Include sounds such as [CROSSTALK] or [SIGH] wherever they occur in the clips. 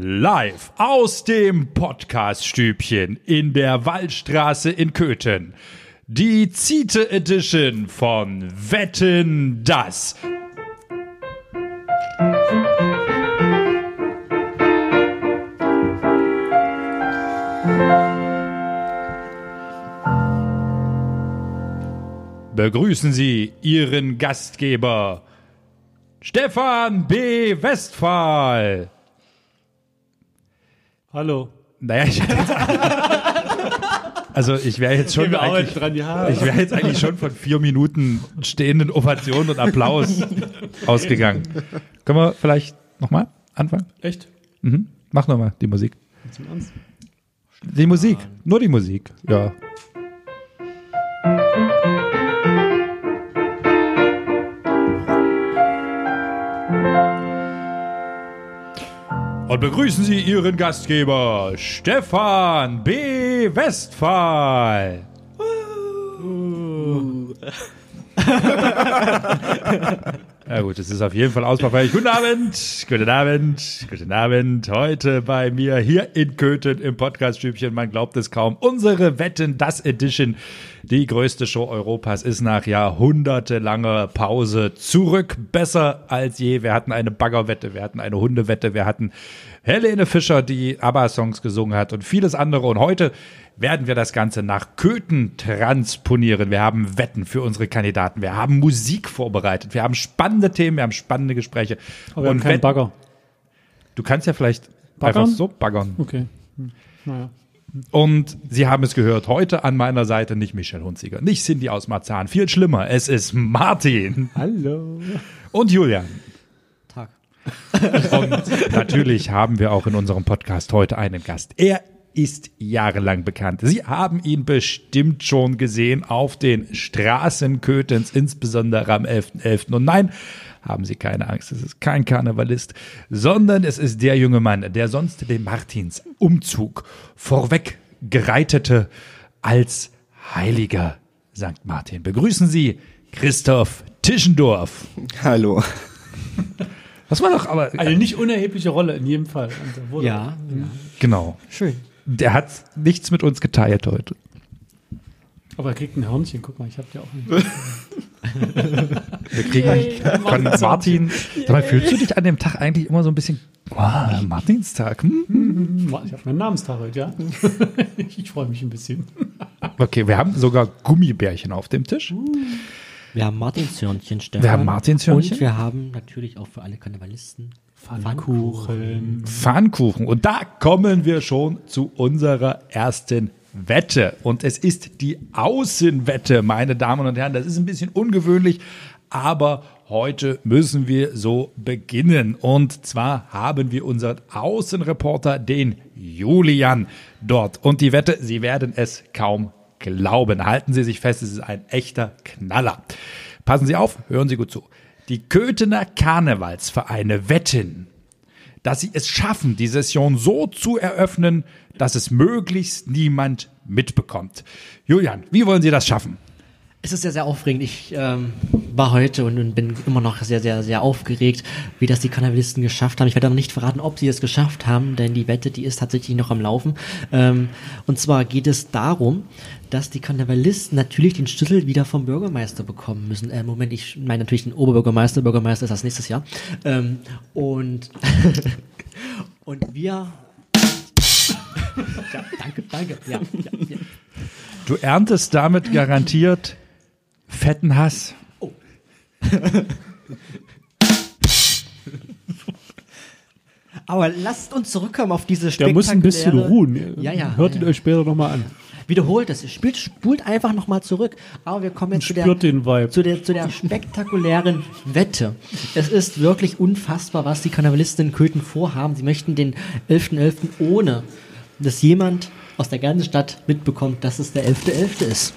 Live aus dem Podcaststübchen in der Waldstraße in Köthen. Die Ziete Edition von Wetten das. Begrüßen Sie Ihren Gastgeber Stefan B. Westphal. Hallo. Naja, ich [LAUGHS] Also ich wäre jetzt schon eigentlich, dran, ja. ich wäre jetzt eigentlich schon von vier Minuten stehenden Ovationen und Applaus [LAUGHS] ausgegangen. Können wir vielleicht nochmal anfangen? Echt? Mhm. Mach nochmal die Musik. Die Musik, nur die Musik. Ja. Und begrüßen Sie Ihren Gastgeber, Stefan B. Westphal. [LAUGHS] [LAUGHS] Ja gut, es ist auf jeden Fall ausbaufähig. Guten Abend, guten Abend, guten Abend. Heute bei mir hier in Köthen im Podcaststübchen, man glaubt es kaum, unsere Wetten, das Edition, die größte Show Europas, ist nach jahrhundertelanger Pause zurück. Besser als je. Wir hatten eine Baggerwette, wir hatten eine Hundewette, wir hatten Helene Fischer, die ABBA-Songs gesungen hat und vieles andere. Und heute werden wir das Ganze nach Köthen transponieren. Wir haben Wetten für unsere Kandidaten. Wir haben Musik vorbereitet. Wir haben spannende Themen. Wir haben spannende Gespräche. Aber wir haben und keinen Wetten- Bagger. du kannst ja vielleicht Baggern? einfach so baggern. Okay. Hm. Naja. Und Sie haben es gehört, heute an meiner Seite nicht Michelle Hunziger, nicht Cindy aus Marzahn. Viel schlimmer, es ist Martin Hallo. und Julian. Und natürlich haben wir auch in unserem Podcast heute einen Gast. Er ist jahrelang bekannt. Sie haben ihn bestimmt schon gesehen auf den Straßen Köthens, insbesondere am 11.11. Und nein, haben Sie keine Angst, es ist kein Karnevalist, sondern es ist der junge Mann, der sonst den Martins Umzug vorweg gereitete als heiliger St. Martin. Begrüßen Sie Christoph Tischendorf. Hallo. Das war doch aber, Eine nicht unerhebliche Rolle in jedem Fall. Und da wurde- Ja, genau. schön. Der hat nichts mit uns geteilt heute. Aber er kriegt ein Hörnchen. Guck mal, ich habe ja auch ein. Wir kriegen von Martin. Mal, fühlst du dich an dem Tag eigentlich immer so ein bisschen, wow, Martinstag? Hm? Ich habe meinen Namenstag heute, ja. [LAUGHS] ich freue mich ein bisschen. Okay, wir haben sogar Gummibärchen auf dem Tisch. Wir haben Martinshörnchen, Stefan. Wir haben Martinshörnchen. Und wir haben natürlich auch für alle Karnevalisten Pfannkuchen. Pfannkuchen. Und da kommen wir schon zu unserer ersten Wette. Und es ist die Außenwette, meine Damen und Herren. Das ist ein bisschen ungewöhnlich, aber heute müssen wir so beginnen. Und zwar haben wir unseren Außenreporter, den Julian, dort. Und die Wette, Sie werden es kaum glauben. Halten Sie sich fest, es ist ein echter Knaller. Passen Sie auf, hören Sie gut zu. Die Köthener Karnevalsvereine wetten, dass sie es schaffen, die Session so zu eröffnen, dass es möglichst niemand mitbekommt. Julian, wie wollen Sie das schaffen? Es ist sehr, sehr aufregend. Ich ähm, war heute und, bin immer noch sehr, sehr, sehr aufgeregt, wie das die Karnevalisten geschafft haben. Ich werde noch nicht verraten, ob sie es geschafft haben, denn die Wette, die ist tatsächlich noch am Laufen. Ähm, und zwar geht es darum, dass die Karnevalisten natürlich den Schlüssel wieder vom Bürgermeister bekommen müssen. Äh, Moment, ich meine natürlich den Oberbürgermeister. Bürgermeister ist das nächstes Jahr. Ähm, und, [LAUGHS] und wir... [LAUGHS] Ja, danke, danke. Ja, ja, ja. Du erntest damit garantiert fetten Hass. [LAUGHS] Aber lasst uns zurückkommen auf diese Der muss ein bisschen ruhen. Ja, ja. Hört ja, ihn euch später nochmal an. Wiederholt es. Spielt, spult einfach nochmal zurück. Aber wir kommen jetzt zu der, zu, der, zu der spektakulären Wette. Es ist wirklich unfassbar, was die Karnevalisten in Köthen vorhaben. Sie möchten den 11.11. ohne, dass jemand aus der ganzen Stadt mitbekommt, dass es der 11.11. ist.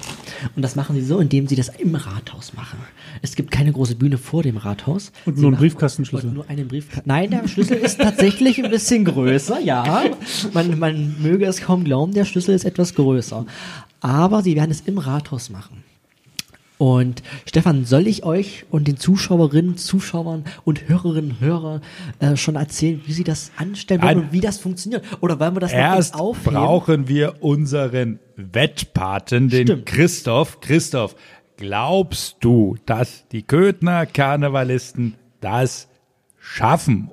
Und das machen sie so, indem sie das im Rathaus machen. Es gibt keine große Bühne vor dem Rathaus. Und Sie nur einen Briefkastenschlüssel. Und nur einen Briefkasten. Nein, der Schlüssel ist tatsächlich ein bisschen größer, ja. Man, man möge es kaum glauben, der Schlüssel ist etwas größer. Aber sie werden es im Rathaus machen. Und Stefan, soll ich euch und den Zuschauerinnen, Zuschauern und Hörerinnen, Hörer äh, schon erzählen, wie sie das anstellen wollen Ein- und wie das funktioniert? Oder wollen wir das noch Erst kurz aufheben? brauchen wir unseren Wettpaten, den Stimmt. Christoph. Christoph, glaubst du, dass die Köthner Karnevalisten das schaffen?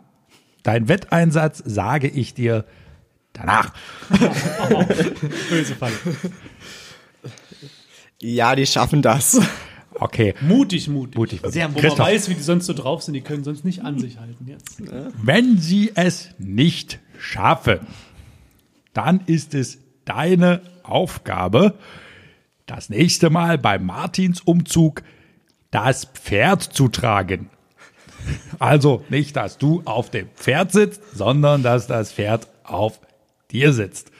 Dein Wetteinsatz sage ich dir danach. [LAUGHS] [LAUGHS] Böse Falle. Ja, die schaffen das. Okay, Mutig, mutig. mutig. Sehr Wo man Christoph, weiß, wie die sonst so drauf sind, die können sonst nicht an sich halten jetzt. wenn sie es nicht schaffen, dann ist es deine Aufgabe, das nächste Mal beim Martinsumzug das Pferd zu tragen. Also nicht, dass du auf dem Pferd sitzt, sondern dass das Pferd auf dir sitzt.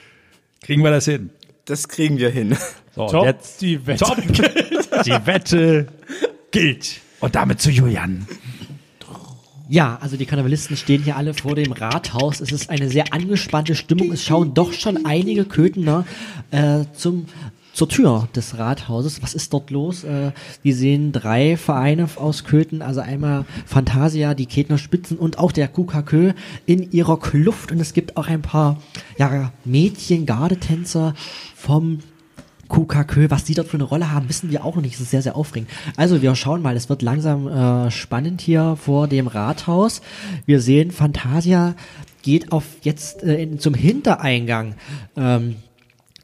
Kriegen wir das hin? Das kriegen wir hin. So, Top, jetzt die Wette. Top. [LAUGHS] Die Wette gilt. Und damit zu Julian. Ja, also die Karnevalisten stehen hier alle vor dem Rathaus. Es ist eine sehr angespannte Stimmung. Es schauen doch schon einige Köthner äh, zum zur Tür des Rathauses. Was ist dort los? Äh, wir sehen drei Vereine aus Köthen, also einmal Fantasia, die Ketner Spitzen und auch der KKK in ihrer Kluft. Und es gibt auch ein paar ja, Mädchen, Gardetänzer vom KKK, was die dort für eine Rolle haben, wissen wir auch noch nicht. Das ist sehr, sehr aufregend. Also wir schauen mal, es wird langsam äh, spannend hier vor dem Rathaus. Wir sehen, Fantasia geht auf jetzt äh, in, zum Hintereingang. Ähm,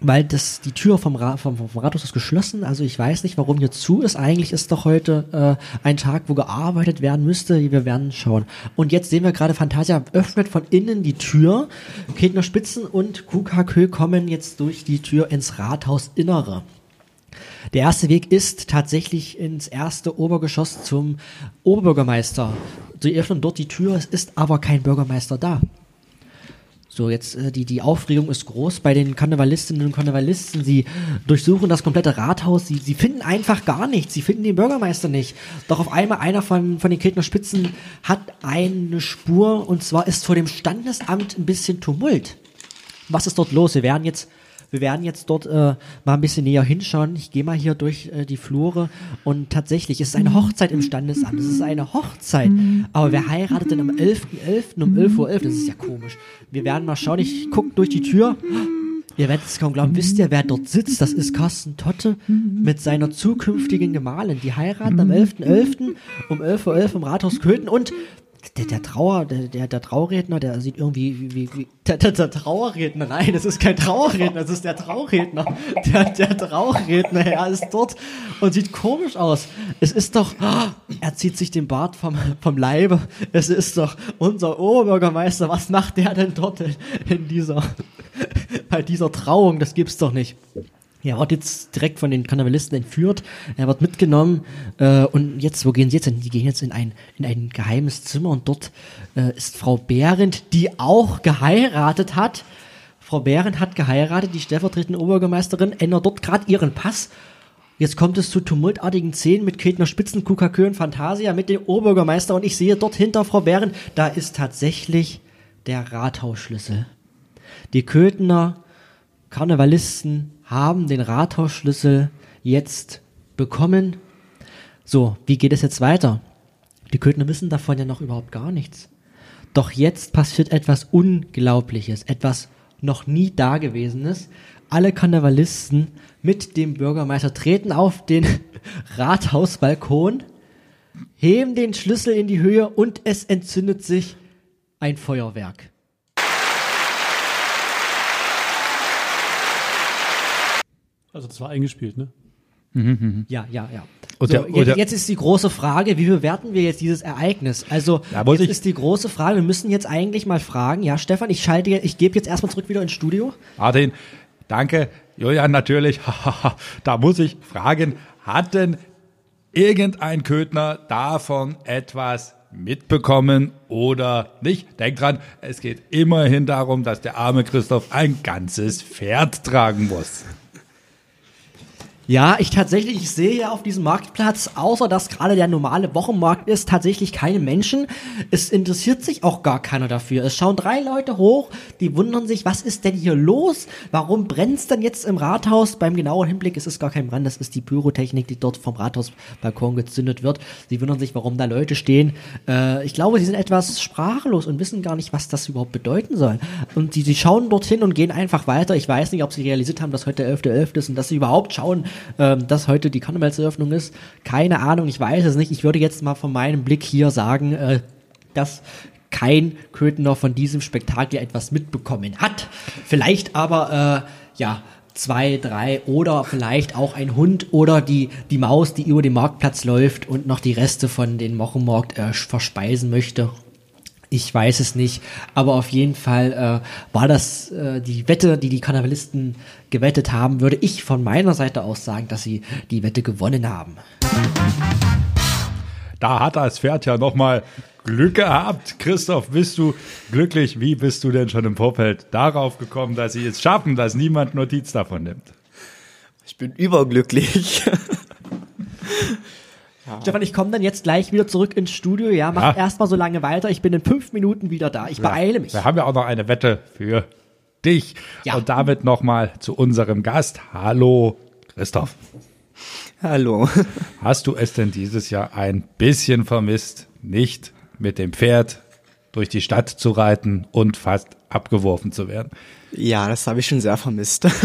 weil das die Tür vom, Ra vom, vom Rathaus ist geschlossen. Also ich weiß nicht, warum hier zu ist. Eigentlich ist doch heute äh, ein Tag, wo gearbeitet werden müsste. Wir werden schauen. Und jetzt sehen wir gerade, Fantasia öffnet von innen die Tür. Ketner Spitzen und KKK kommen jetzt durch die Tür ins Rathausinnere. Der erste Weg ist tatsächlich ins erste Obergeschoss zum Oberbürgermeister. Sie öffnen dort die Tür, es ist aber kein Bürgermeister da. So, jetzt äh, die, die Aufregung ist groß bei den Karnevalistinnen und Karnevalisten. Sie durchsuchen das komplette Rathaus. Sie, sie finden einfach gar nichts. Sie finden den Bürgermeister nicht. Doch auf einmal einer von, von den Ketner Spitzen hat eine Spur und zwar ist vor dem Standesamt ein bisschen Tumult. Was ist dort los? Wir werden jetzt, wir werden jetzt dort äh, mal ein bisschen näher hinschauen. Ich gehe mal hier durch äh, die Flure und tatsächlich es ist eine Hochzeit im Standesamt. Es ist eine Hochzeit. Aber wer heiratet denn am 11.11. um 11.11 Uhr? Das ist ja komisch. Wir werden mal schauen. Ich gucke durch die Tür. Ihr werdet es kaum glauben. Wisst ihr, wer dort sitzt? Das ist Carsten Totte mit seiner zukünftigen Gemahlin. Die heiraten am 11.11. um 11.11 Uhr im Rathaus Köthen und der, der Trauer, der, der, der Trauredner, der sieht irgendwie wie, wie, wie der, der, der Trauerredner, nein, das ist kein Trauerredner, das ist der Trauredner. Der, der Trauredner, er ist dort und sieht komisch aus. Es ist doch, er zieht sich den Bart vom, vom Leibe. Es ist doch unser Oberbürgermeister. Was macht der denn dort in dieser, bei dieser Trauung? Das gibt's doch nicht. Er wird jetzt direkt von den Karnevalisten entführt. Er wird mitgenommen. Äh, und jetzt, wo gehen sie jetzt hin? Die gehen jetzt in ein, in ein geheimes Zimmer und dort äh, ist Frau Behrendt, die auch geheiratet hat. Frau Behrendt hat geheiratet, die stellvertretende Obergermeisterin, ändert dort gerade ihren Pass. Jetzt kommt es zu tumultartigen Szenen mit Ketner Spitzen, KKK und Fantasia mit dem Oberbürgermeister und ich sehe dort hinter Frau Behrendt, da ist tatsächlich der Rathausschlüssel. Die Köthner Karnevalisten haben den Rathausschlüssel jetzt bekommen. So, wie geht es jetzt weiter? Die Köthner wissen davon ja noch überhaupt gar nichts. Doch jetzt passiert etwas Unglaubliches, etwas noch nie Dagewesenes. Alle Karnevalisten mit dem Bürgermeister treten auf den [LAUGHS] Rathausbalkon, heben den Schlüssel in die Höhe und es entzündet sich ein Feuerwerk. Also das war eingespielt, ne? Ja, ja, ja. Und so, jetzt, jetzt ist die große Frage, wie bewerten wir jetzt dieses Ereignis? Also, wollte jetzt ich- ist die große Frage, wir müssen jetzt eigentlich mal fragen, ja, Stefan, ich schalte, jetzt- ich gebe jetzt erstmal zurück wieder ins Studio. Martin, danke. Julian natürlich. [LAUGHS] da muss ich fragen, hat denn irgendein Köthner davon etwas mitbekommen oder nicht? Denk dran, es geht immerhin darum, dass der arme Christoph ein ganzes Pferd tragen muss. Ja, ich tatsächlich, ich sehe ja auf diesem Marktplatz, außer dass gerade der normale Wochenmarkt ist, tatsächlich keine Menschen. Es interessiert sich auch gar keiner dafür. Es schauen drei Leute hoch, die wundern sich, was ist denn hier los? Warum brennt's denn jetzt im Rathaus? Beim genauen Hinblick ist es gar kein Brand, das ist die Pyrotechnik, die dort vom Rathausbalkon gezündet wird. Sie wundern sich, warum da Leute stehen. Äh, ich glaube, sie sind etwas sprachlos und wissen gar nicht, was das überhaupt bedeuten soll. Und sie schauen dorthin und gehen einfach weiter. Ich weiß nicht, ob sie realisiert haben, dass heute der 11.11. ist und dass sie überhaupt schauen, ähm, dass heute die Karnevalseröffnung ist. Keine Ahnung, ich weiß es nicht. Ich würde jetzt mal von meinem Blick hier sagen, äh, dass kein Köthener von diesem Spektakel etwas mitbekommen hat. Vielleicht aber, äh, ja, zwei, drei oder vielleicht auch ein Hund oder die, die Maus, die über den Marktplatz läuft und noch die Reste von den Mochenmarkt äh, verspeisen möchte. Ich weiß es nicht, aber auf jeden Fall äh, war das äh, die Wette, die die Karnevalisten gewettet haben, würde ich von meiner Seite aus sagen, dass sie die Wette gewonnen haben. Da hat das Pferd ja nochmal Glück gehabt. Christoph, bist du glücklich? Wie bist du denn schon im Vorfeld darauf gekommen, dass sie es schaffen, dass niemand Notiz davon nimmt? Ich bin überglücklich. [LAUGHS] Stefan, ich komme dann jetzt gleich wieder zurück ins Studio. Ja, mach Ja. erstmal so lange weiter. Ich bin in fünf Minuten wieder da. Ich beeile mich. Wir haben ja auch noch eine Wette für dich. Ja. Und damit nochmal zu unserem Gast. Hallo, Christoph. Hallo. [LAUGHS] Hast du es denn dieses Jahr ein bisschen vermisst, nicht mit dem Pferd durch die Stadt zu reiten und fast abgeworfen zu werden? Ja, das habe ich schon sehr vermisst. [LAUGHS]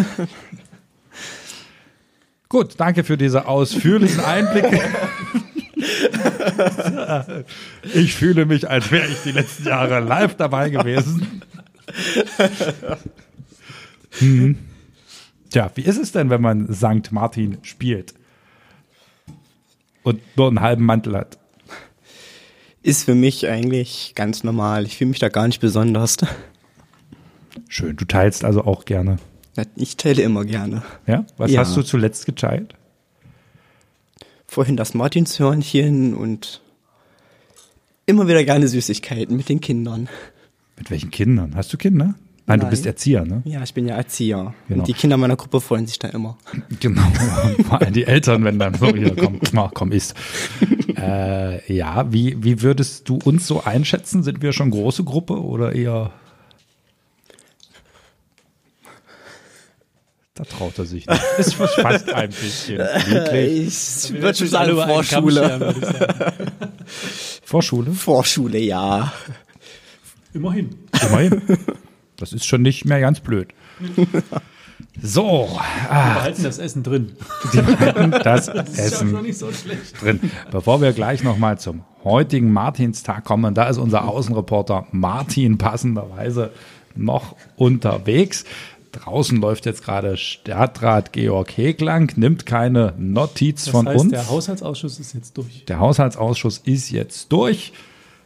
Gut, danke für diese ausführlichen Einblicke. [LAUGHS] [LAUGHS] Ich fühle mich, als wäre ich die letzten Jahre live dabei gewesen. Hm. Tja, wie ist es denn, wenn man St. Martin spielt und nur einen halben Mantel hat? Ist für mich eigentlich ganz normal. Ich fühle mich da gar nicht besonders. Schön, du teilst also auch gerne. Ich teile immer gerne. Ja? Was Ja. hast du zuletzt geteilt? Vorhin das Martinshörnchen und immer wieder gerne Süßigkeiten mit den Kindern. Mit welchen Kindern? Hast du Kinder? Nein, du Nein. bist Erzieher, ne? Ja, ich bin ja Erzieher. Genau. Und die Kinder meiner Gruppe freuen sich da immer. [LAUGHS] Genau. Vor allem die Eltern, wenn dann so hier komm, komm, isst. [LAUGHS] Äh, ja, wie, wie würdest du uns so einschätzen? Sind wir schon große Gruppe oder eher? Da traut er sich nicht. Ist fast ein bisschen [LAUGHS] niedlich. Ich würde schon sagen Vorschule. sagen. [LAUGHS] Vorschule? Vorschule, ja. Immerhin. Immerhin. Das ist schon nicht mehr ganz blöd. So, ah, Wir behalten das Essen drin. das [LAUGHS] Das ist ja Essen schon nicht so schlecht. drin. Bevor wir gleich nochmal zum heutigen Martinstag kommen, da ist unser Außenreporter Martin passenderweise noch unterwegs. Draußen läuft jetzt gerade Stadtrat Georg Heglang, nimmt keine Notiz Das von heißt, uns. der Haushaltsausschuss ist jetzt durch. Der Haushaltsausschuss ist jetzt durch.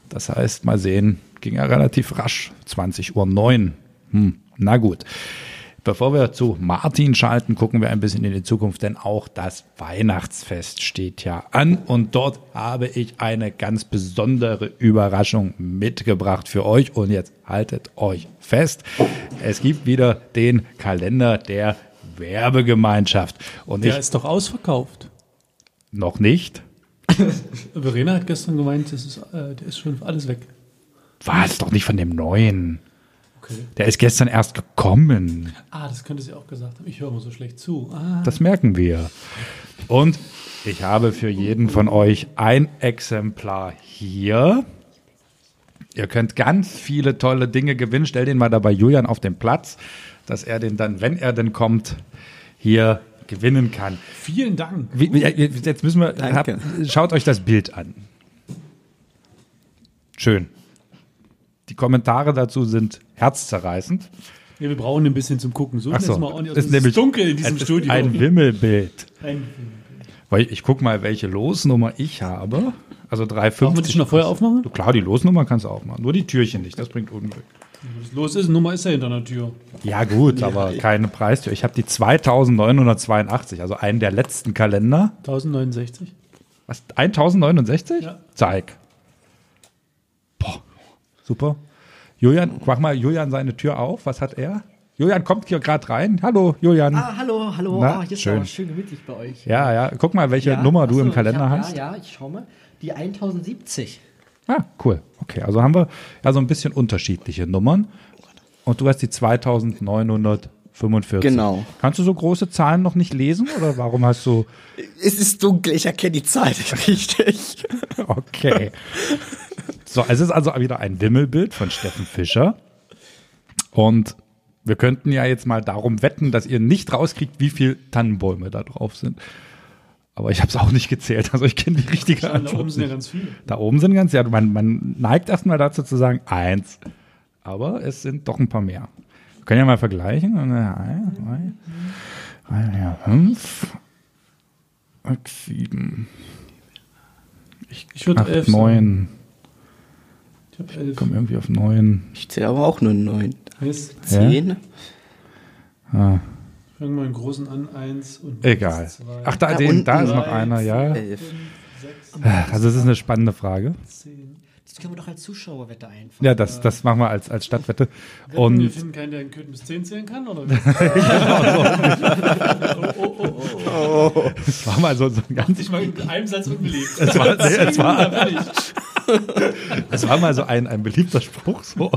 Das heißt, mal sehen, ging ja relativ rasch. 20.09 Uhr. Hm, na gut. Bevor wir zu Martin schalten, gucken wir ein bisschen in die Zukunft, denn auch das Weihnachtsfest steht ja an und dort habe ich eine ganz besondere Überraschung mitgebracht für euch und jetzt haltet euch fest. Es gibt wieder den Kalender der Werbegemeinschaft und Der ist doch ausverkauft. noch nicht. [LAUGHS] Verena hat gestern gemeint, das ist, äh, der ist schon alles weg. War es doch nicht von dem neuen. Okay. Der ist gestern erst gekommen. Ah, das könnte sie auch gesagt haben. Ich höre immer so schlecht zu. Ah, Das merken wir. Und ich habe für jeden von euch ein Exemplar hier. Ihr könnt ganz viele tolle Dinge gewinnen. Stell den mal dabei Julian auf den Platz, dass er den dann, wenn er denn kommt, hier gewinnen kann. vielen Dank. Wie, wie, jetzt müssen wir, hab, Danke. schaut euch das Bild an. Schön. Die Kommentare dazu sind herzzerreißend. Ja, wir brauchen ein bisschen zum Gucken. So ist so, mal ist Es nämlich- ist dunkel in diesem es ist Studio. Ein Wimmelbild. Ein- Weil ich guck mal, welche Losnummer ich habe. Also Brauchen wir 350. die schon noch vorher aufmachen? Klar, die Losnummer kannst du aufmachen. Nur die Türchen nicht, das bringt Unglück. Was los ist, Nummer ist ja hinter der Tür. Ja, gut, aber keine Preistür. Ich habe die 2982, also einen der letzten Kalender. 1069. Was? 1069? Ja. Zeig. Super. Julian, mach mal Julian seine Tür auf. Was hat er? Julian kommt hier gerade rein. Hallo, Julian. Ah, hallo, hallo. Na, oh, hier ist schön. aber schön gemütlich bei euch. Ja, ja. Guck mal, welche Ja, Nummer du achso, im ich Kalender hab, hast. Ja, ja, ich schau mal. Die 1070. Ah, cool. Okay, also haben wir ja so ein bisschen unterschiedliche Nummern. Und du hast die 2945. Genau. Kannst du so große Zahlen noch nicht lesen oder warum hast du. Es ist dunkel, ich erkenne die Zahl nicht [LAUGHS] richtig. Okay. So, es ist also wieder ein Wimmelbild von Steffen Fischer. Und wir könnten ja jetzt mal darum wetten, dass ihr nicht rauskriegt, wie viel Tannenbäume da drauf sind. Aber ich habe es auch nicht gezählt. Also ich kenne die richtige Da Antwort. oben sind ja ganz viele. Da oben sind ganz, ja, man, man neigt erstmal dazu zu sagen, eins. Aber es sind doch ein paar mehr. Können ja mal vergleichen. Eins, zwei, drei, vier, fünf, sechs, sieben, Ich würde acht, elf neun. Ich habe elf. Komm irgendwie auf neun. Ich zähle aber auch nur neun. Heißt, Zehn. Ah, fangen wir im Großen an. Eins und egal. zwei, Ach, da, Da den, da ist noch Drei, einer, ja. Elf. Also das ist eine spannende Frage. zehn. Das können wir doch als Zuschauerwette einfach. Ja, das, das machen wir als, als Stadtwette. Und wir finden keinen, der in Köthen bis zehn zählen kann? Oder? es war mal so, so ein ganz ich mal in einem Satz unbeliebt. Es war, nee, es war. Es war mal so ein, ein beliebter Spruch, so.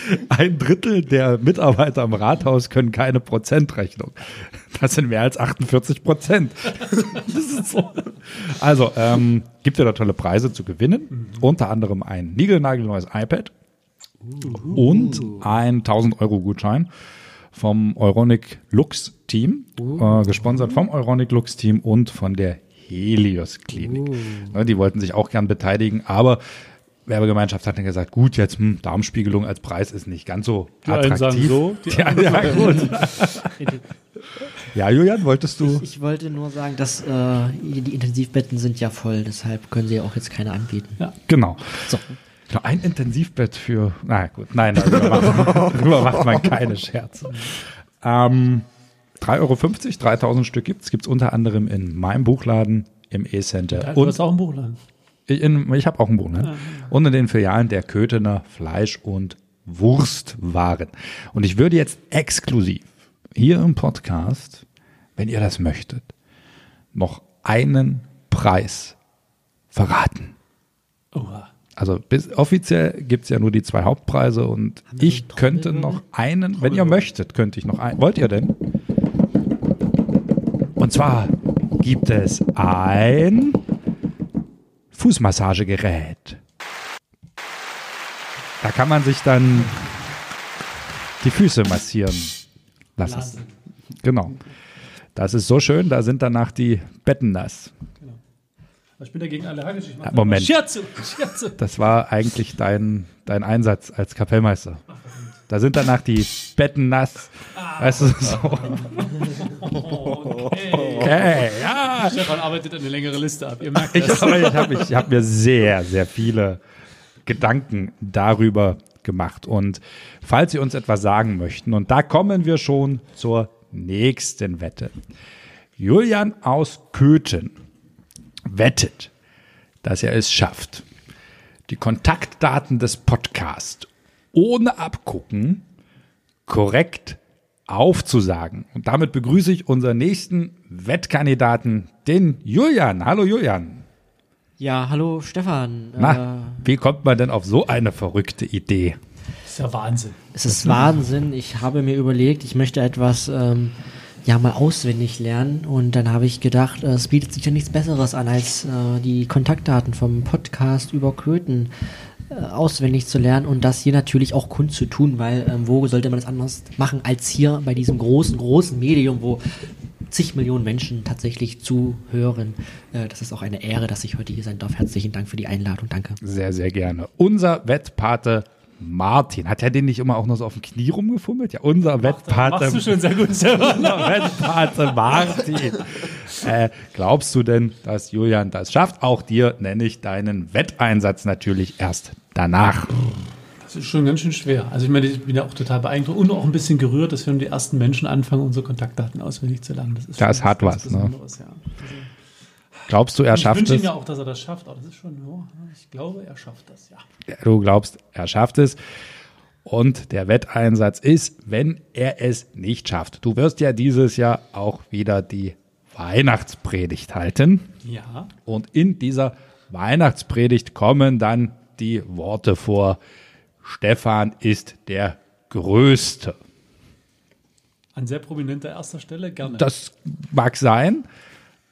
[LAUGHS] Ein Drittel der Mitarbeiter im Rathaus können keine Prozentrechnung. Das sind mehr als 48 Prozent. So. [LAUGHS] Also, ähm, gibt ja da tolle Preise zu gewinnen. Unter anderem ein niegelnagelneues iPad und ein 1000 Euro Gutschein vom Euronic Lux Team, äh, gesponsert vom Euronic Lux Team und von der Helios Klinik. Ne, die wollten sich auch gern beteiligen, aber Werbegemeinschaft hat dann gesagt, gut, jetzt hm, Darmspiegelung als Preis ist nicht ganz so Die einen attraktiv. sagen so, [LAUGHS] die ja, ja, gut. ja, Julian, wolltest du? Ich wollte nur sagen, dass äh, die Intensivbetten sind ja voll, deshalb können sie ja auch jetzt keine anbieten. Genau. So. Genau, ein Intensivbett für. Na gut, nein, darüber macht, [LAUGHS] darüber macht man keine Scherze. Ähm, 3,50 Euro, 3000 Stück gibt's. Gibt's unter anderem in meinem Buchladen, im E-Center. Ja, du und hast auch einen Buchladen. Ich, ich habe auch einen Buchladen. Und in den Filialen der Köthener Fleisch- und Wurstwaren. Und ich würde jetzt exklusiv hier im Podcast, wenn ihr das möchtet, noch einen Preis verraten. Oha. Also bis, offiziell gibt's ja nur die zwei Hauptpreise und ich könnte noch einen, wenn ihr möchtet, könnte ich noch einen. Wollt ihr denn? Und zwar gibt es ein Fußmassagegerät. Da kann man sich dann die Füße massieren lassen. Lassen. Genau. Das ist so schön, da sind danach die Betten nass. Ich bin dagegen allergisch. Ich mach Moment. Scherze, Scherze. Das war eigentlich dein, dein Einsatz als Kapellmeister. Da sind danach die Betten nass. Weißt du, so. Okay. [LAUGHS] Okay, ja. [LAUGHS] Stefan arbeitet eine längere Liste ab. Ihr merkt Ich das. habe ich hab, ich hab mir sehr, sehr viele Gedanken darüber gemacht. Und falls Sie uns etwas sagen möchten, und da kommen wir schon zur nächsten Wette. Julian aus Köthen wettet, dass er es schafft, die Kontaktdaten des Podcasts ohne Abgucken korrekt aufzusagen. Und damit begrüße ich unseren nächsten Wettkandidaten, den Julian. Hallo Julian. Ja, hallo Stefan. Na, Äh, wie kommt man denn auf so eine verrückte Idee? Ist ja Wahnsinn. es ist Wahnsinn. Ich habe mir überlegt, ich möchte etwas ähm, ja mal auswendig lernen und dann habe ich gedacht, äh, es bietet sich ja nichts Besseres an, als äh, die Kontaktdaten vom Podcast über Köthen äh, auswendig zu lernen und das hier natürlich auch kundzutun, weil ähm, wo sollte man das anders machen als hier bei diesem großen, großen Medium, wo zig Millionen Menschen tatsächlich zuhören. Äh, das ist auch eine Ehre, dass ich heute hier sein darf. Herzlichen Dank für die Einladung. Danke. Sehr, sehr gerne. Unser Wettpate Martin. Hat er den nicht immer auch noch so auf dem Knie rumgefummelt? Ja, unser Wettpate. Machst du schon sehr gut [LAUGHS] unser Wettpate Martin. Äh, glaubst du denn, dass Julian das schafft? Auch dir nenne ich deinen Wetteinsatz natürlich erst danach. Das ist schon ganz schön schwer. Also ich meine, ich bin ja auch total beeindruckt und auch ein bisschen gerührt, dass wir die ersten Menschen anfangen, unsere Kontaktdaten auswendig zu lernen. Das, ist Das hat was, ne? Ja. Glaubst du, er ich schafft wünsche ihm es? ja auch, dass er das schafft, aber das ist schon, oh, ich glaube, er schafft das, ja. Du glaubst, er schafft es. Und der Wetteinsatz ist, wenn er es nicht schafft. Du wirst ja dieses Jahr auch wieder die Weihnachtspredigt halten. Ja. Und in dieser Weihnachtspredigt kommen dann die Worte vor, Stefan ist der Größte. An sehr prominenter erster Stelle, gerne. Das mag sein,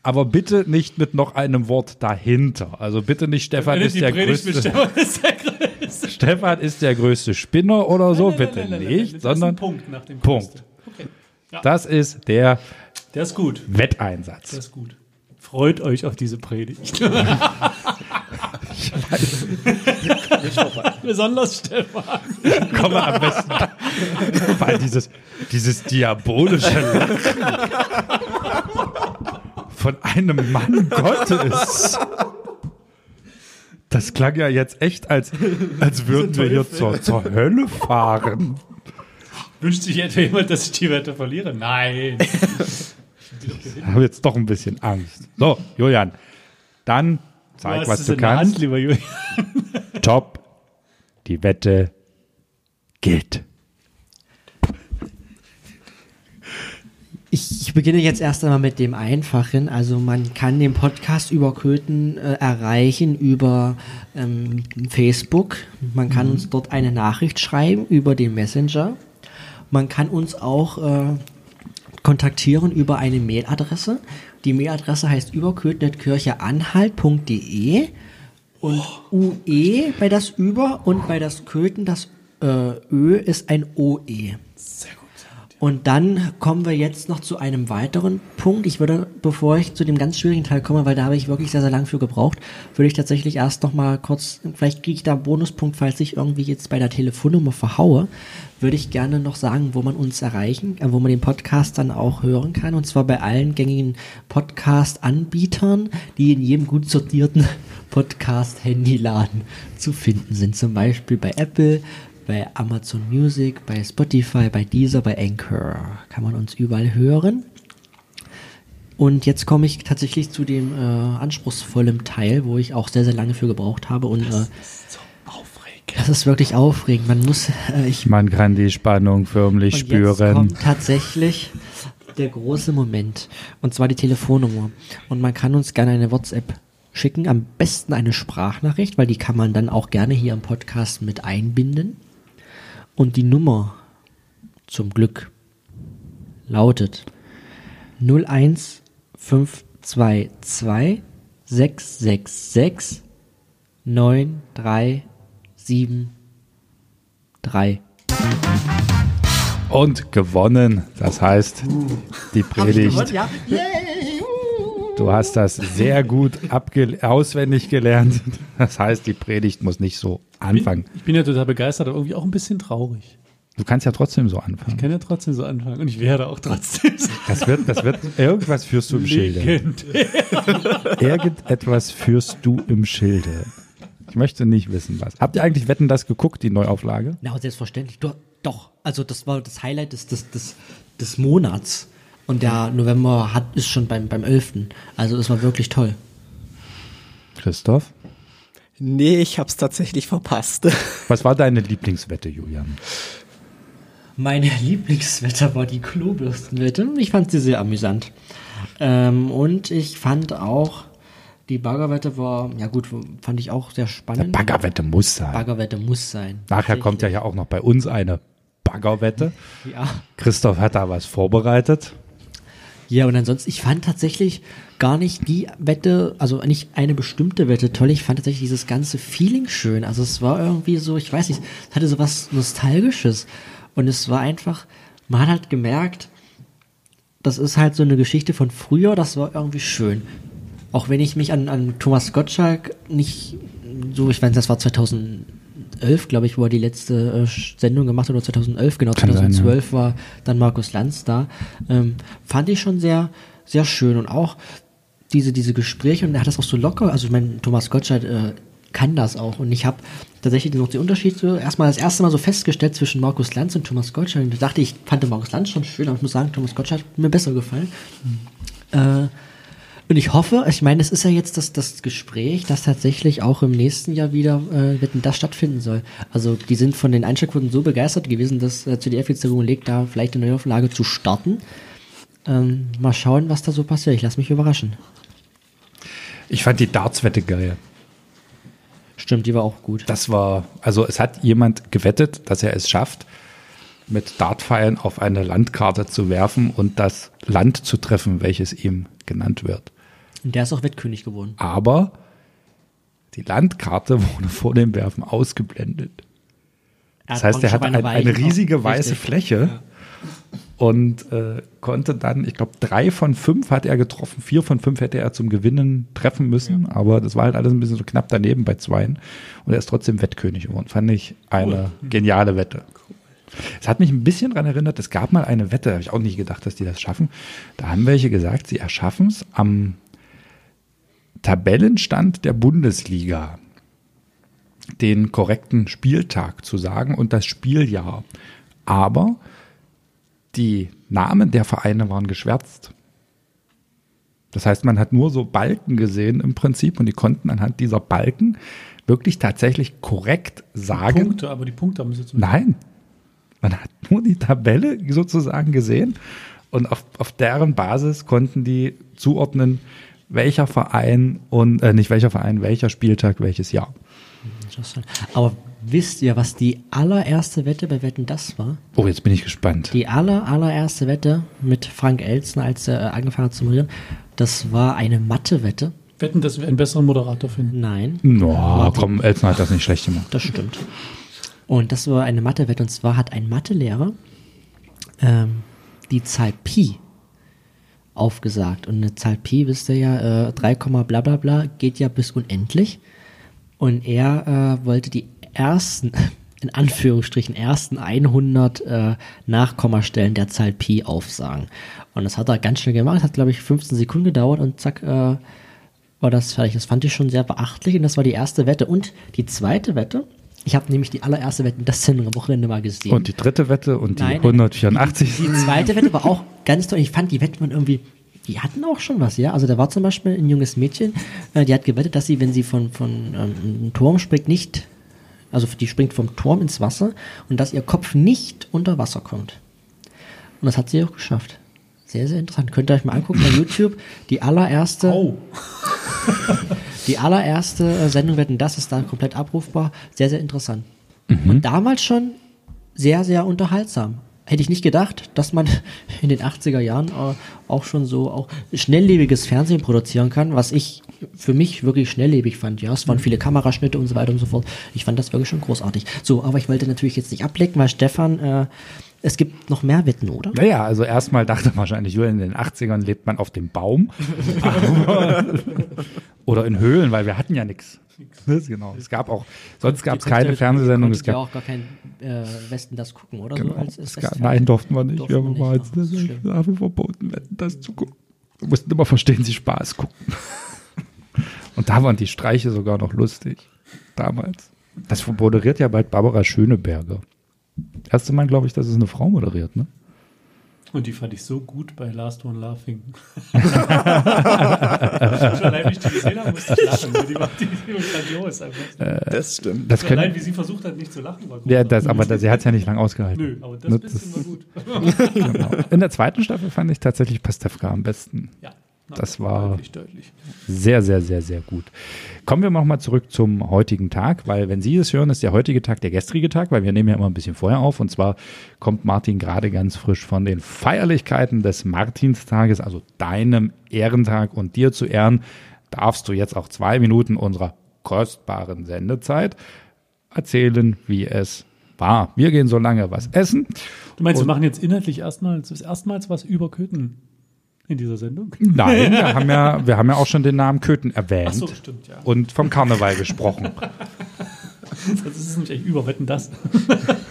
aber bitte nicht mit noch einem Wort dahinter. Also bitte nicht Stefan ist der Predigt größte. Stefan [LAUGHS] ist der größte. Stefan ist der größte Spinner oder so, Nein, nein, bitte nein, nicht, sondern ein Punkt nach dem Punkt. Okay. das ist der Der ist gut. Wetteinsatz. Der ist gut. Freut euch auf diese Predigt. [LAUGHS] Besonders Stefan. Komm mal am besten. Weil dieses, dieses diabolische Lachen [LAUGHS] von einem Mann [LAUGHS] Gottes. Das klang ja jetzt echt, als, als würden wir hier zur, zur Hölle fahren. Wünscht sich etwa jemand, dass ich die Wette verliere? Nein. Ich habe jetzt doch ein bisschen Angst. So, Julian, dann zeig, hast was du in der Hand, kannst. lieber Julian. Top. Die Wette gilt. Ich, ich beginne jetzt erst einmal mit dem Einfachen. Also man kann den Podcast über Köthen äh, erreichen über ähm, Facebook. Man kann uns dort eine Nachricht schreiben über den Messenger. Man kann uns auch äh, kontaktieren über eine Mailadresse. Die Mailadresse heißt überköthen.kircheanhalt.de und UE bei das Über und bei das Köthen das äh, Ö ist ein OE. Und dann kommen wir jetzt noch zu einem weiteren Punkt. Ich würde, bevor ich zu dem ganz schwierigen Teil komme, weil da habe ich wirklich sehr, sehr lang für gebraucht, würde ich tatsächlich erst noch mal kurz, vielleicht kriege ich da einen Bonuspunkt, falls ich irgendwie jetzt bei der Telefonnummer verhaue, würde ich gerne noch sagen, wo man uns erreichen, äh, wo man den Podcast dann auch hören kann. Und zwar bei allen gängigen Podcast-Anbietern, die in jedem gut sortierten [LAUGHS] Podcast-Handyladen zu finden sind. Zum Beispiel bei Apple, bei Amazon Music, bei Spotify, bei Deezer, bei Anchor. Kann man uns überall hören. Und jetzt komme ich tatsächlich zu dem äh, anspruchsvollen Teil, wo ich auch sehr, sehr lange für gebraucht habe. Und äh, das ist wirklich aufregend. Man muss, äh, ich Man kann die Spannung förmlich und jetzt spüren. kommt tatsächlich der große Moment. Und zwar die Telefonnummer. Und man kann uns gerne eine WhatsApp schicken. Am besten eine Sprachnachricht, weil die kann man dann auch gerne hier im Podcast mit einbinden. Und die Nummer zum Glück lautet 01522 666 9373. Und gewonnen. Das heißt, die Predigt. Du hast das sehr gut abge auswendig gelernt. Das heißt, die Predigt muss nicht so anfangen. Ich bin ja total begeistert, aber irgendwie auch ein bisschen traurig. Du kannst ja trotzdem so Ich anfangen. kann ja trotzdem so anfangen und ich werde auch trotzdem so Das wird, das wird, irgendwas führst du im Schilde. Irgendetwas führst du im Schilde. Ich möchte nicht wissen, was. Habt ihr eigentlich Wetten das geguckt, die Neuauflage? Na, selbstverständlich. Doch, doch. Also das war das Highlight des, des, des, des Monats. Und der November hat, ist schon beim, beim 11. Also es war wirklich toll. Christoph? Nee, ich hab's tatsächlich verpasst. [LAUGHS] Was war deine Lieblingswette, Julian? Meine Lieblingswetter war die Klobürstenwette. Ich fand sie sehr amüsant. Ähm, und ich fand auch, die Baggerwette war, ja gut, fand ich auch sehr spannend. Baggerwette muss sein. Baggerwette muss sein. Nachher kommt ja ja auch noch bei uns eine Baggerwette. Ja. Christoph hat da was vorbereitet. Ja, und ansonsten, ich fand tatsächlich gar nicht die Wette, also nicht eine bestimmte Wette toll, ich fand tatsächlich dieses ganze Feeling schön. Also es war irgendwie so, ich weiß nicht, es hatte so was Nostalgisches. Und es war einfach, man hat halt gemerkt, das ist halt so eine Geschichte von früher, das war irgendwie schön. Auch wenn ich mich an, an Thomas Gottschalk nicht so, ich weiß, das war 2011, glaube ich, wo er die letzte äh, Sendung gemacht hat, oder 2011, genau, Kann sein, 2012 war dann Markus Lanz da, ähm, fand ich schon sehr, sehr schön und auch diese, diese Gespräche und er hat das auch so locker, also ich meine, Thomas Gottschalk äh, kann das auch und ich habe tatsächlich noch den Unterschied so erstmal das erste Mal so festgestellt zwischen Markus Lanz und Thomas Gottschalk und ich dachte, ich fand den Markus Lanz schon schön, aber ich muss sagen, Thomas Gottschalk hat mir besser gefallen. Äh, Und ich hoffe, ich meine, es ist ja jetzt das, das Gespräch, dass tatsächlich auch im nächsten Jahr wieder äh, Wetten das stattfinden soll. Also die sind von den Einschaltquoten so begeistert gewesen, dass äh, CDF jetzt darum legt, da vielleicht eine Neuauflage zu starten. Ähm, mal schauen, was da so passiert. Ich lasse mich überraschen. Ich fand die Darts-Wette geil. Stimmt, die war auch gut. Das war, also es hat jemand gewettet, dass er es schafft, mit Dartpfeilen auf eine Landkarte zu werfen und das Land zu treffen, welches ihm genannt wird. Und der ist auch Wettkönig geworden. Aber die Landkarte [LAUGHS] wurde vor dem Werfen ausgeblendet. Das heißt, er hat praktisch ein, eine riesige weiße Richtig. Fläche und äh, konnte dann, ich glaube, drei von fünf hat er getroffen, vier von fünf hätte er zum Gewinnen treffen müssen, aber das war halt alles ein bisschen so knapp daneben bei zweien und er ist trotzdem Wettkönig geworden. Fand ich eine geniale Wette. Es hat mich ein bisschen daran erinnert, es gab mal eine Wette, habe ich auch nicht gedacht, dass die das schaffen. Da haben welche gesagt, sie erschaffen es am Tabellenstand der Bundesliga den korrekten Spieltag zu sagen und das Spieljahr. Aber die Namen der Vereine waren geschwärzt. Das heißt, man hat nur so Balken gesehen im Prinzip und die konnten anhand dieser Balken wirklich tatsächlich korrekt sagen. Punkte, aber die Punkte haben sie jetzt Nein. Man hat nur die Tabelle sozusagen gesehen und auf, auf deren Basis konnten die zuordnen, welcher Verein und äh, nicht welcher Verein, welcher Spieltag, welches Jahr. Interessant. Aber wisst ihr, was die allererste Wette bei Wetten das war? Oh, jetzt bin ich gespannt. Die aller, allererste Wette mit Frank Elstner, als er äh, angefangen hat zu moderieren, das war eine Mathe-Wette. Wetten, dass wir einen besseren Moderator finden. Nein, No, komm, Elsner hat das nicht schlecht gemacht. das stimmt. Und das war eine Mathe-Wette. Und zwar hat ein Mathelehrer ähm, die Zahl Pi aufgesagt. Und eine Zahl Pi, wisst ihr ja, äh, 3, bla bla bla, geht ja bis unendlich. Und er äh, wollte die ersten, [LAUGHS] in Anführungsstrichen, ersten 100 äh, Nachkommastellen der Zahl Pi aufsagen. Und das hat er ganz schnell gemacht, hat glaube ich 15 Sekunden gedauert und zack, äh, war das fertig. Das fand ich schon sehr beachtlich und das war die erste Wette. Und die zweite Wette, ich habe nämlich die allererste Wette, das Sendung am Wochenende mal gesehen. Und die dritte Wette und die Nein, 184. Die, die zweite Wette war auch ganz toll. Ich fand die Wette man irgendwie, die hatten auch schon was, ja. Also da war zum Beispiel ein junges Mädchen, äh, die hat gewettet, dass sie, wenn sie von, von ähm, einem Turm springt, nicht, also die springt vom Turm ins Wasser und dass ihr Kopf nicht unter Wasser kommt. Und das hat sie auch geschafft. Sehr, sehr interessant. Könnt ihr euch mal angucken bei [LAUGHS] YouTube. Die allererste, Oh, [LAUGHS] die allererste äh, Sendung Wetten, das ist da komplett abrufbar. Sehr, sehr interessant. Mhm. Und damals schon sehr, sehr unterhaltsam. Hätte ich nicht gedacht, dass man [LAUGHS] in den 80er Jahren äh, auch schon so auch schnelllebiges Fernsehen produzieren kann, was ich für mich wirklich schnelllebig fand. Ja, es waren viele Kameraschnitte und so weiter und so fort. Ich fand das wirklich schon großartig. So, aber ich wollte natürlich jetzt nicht ablecken, weil Stefan, äh, es gibt noch mehr Wetten, oder? Naja, also erstmal dachte wahrscheinlich Julian, in den 80ern lebt man auf dem Baum. [LAUGHS] Oder in Höhlen, weil wir hatten ja nichts. Genau. Es gab auch, sonst gab es keine Fernsehsendung. Es Es ja gab, auch gar kein äh, Westen das gucken, oder genau, so? Als, als gab, nein, durften wir nicht. Durften wir wir nicht, waren ja, das verboten, das zu gucken. Wir mussten immer verstehen, sie Spaß gucken. [LAUGHS] Und da waren die Streiche sogar noch lustig. Damals. Das moderiert ja bald Barbara Schöneberger. Erste Mal, glaube ich, dass es eine Frau moderiert, ne? und die fand ich so gut bei Last One Laughing. [LAUGHS] Schon allein, wie ich die gesehen habe, musste ich lachen. Die war, die, die war grandios. Einfach. Das stimmt. Das Allein, können, wie sie versucht hat, nicht zu lachen, war ja, großartig. das, aber das, sie hat es ja nicht lange ausgehalten. Nö, aber das Ne, bisschen war [LAUGHS] gut. Genau. In der zweiten Staffel fand ich tatsächlich Pastewka am besten. Ja, Das war- Deutlich, deutlich. Sehr, sehr, sehr, sehr gut. Kommen wir nochmal zurück zum heutigen Tag, weil wenn Sie es hören, ist der heutige Tag der gestrige Tag, weil wir nehmen ja immer ein bisschen vorher auf. Und zwar kommt Martin gerade ganz frisch von den Feierlichkeiten des Martinstages, also deinem Ehrentag und dir zu Ehren, darfst du jetzt auch zwei Minuten unserer kostbaren Sendezeit erzählen, wie es war. Wir gehen so lange was essen. Du meinst, wir machen jetzt inhaltlich erstmals, erstmals was über Köthen in dieser Sendung? Nein, wir [LAUGHS] haben ja, wir haben ja auch schon den Namen Köthen erwähnt. Ach so, stimmt, ja. und vom Karneval gesprochen. [LAUGHS] Das ist nämlich echt überwetten das.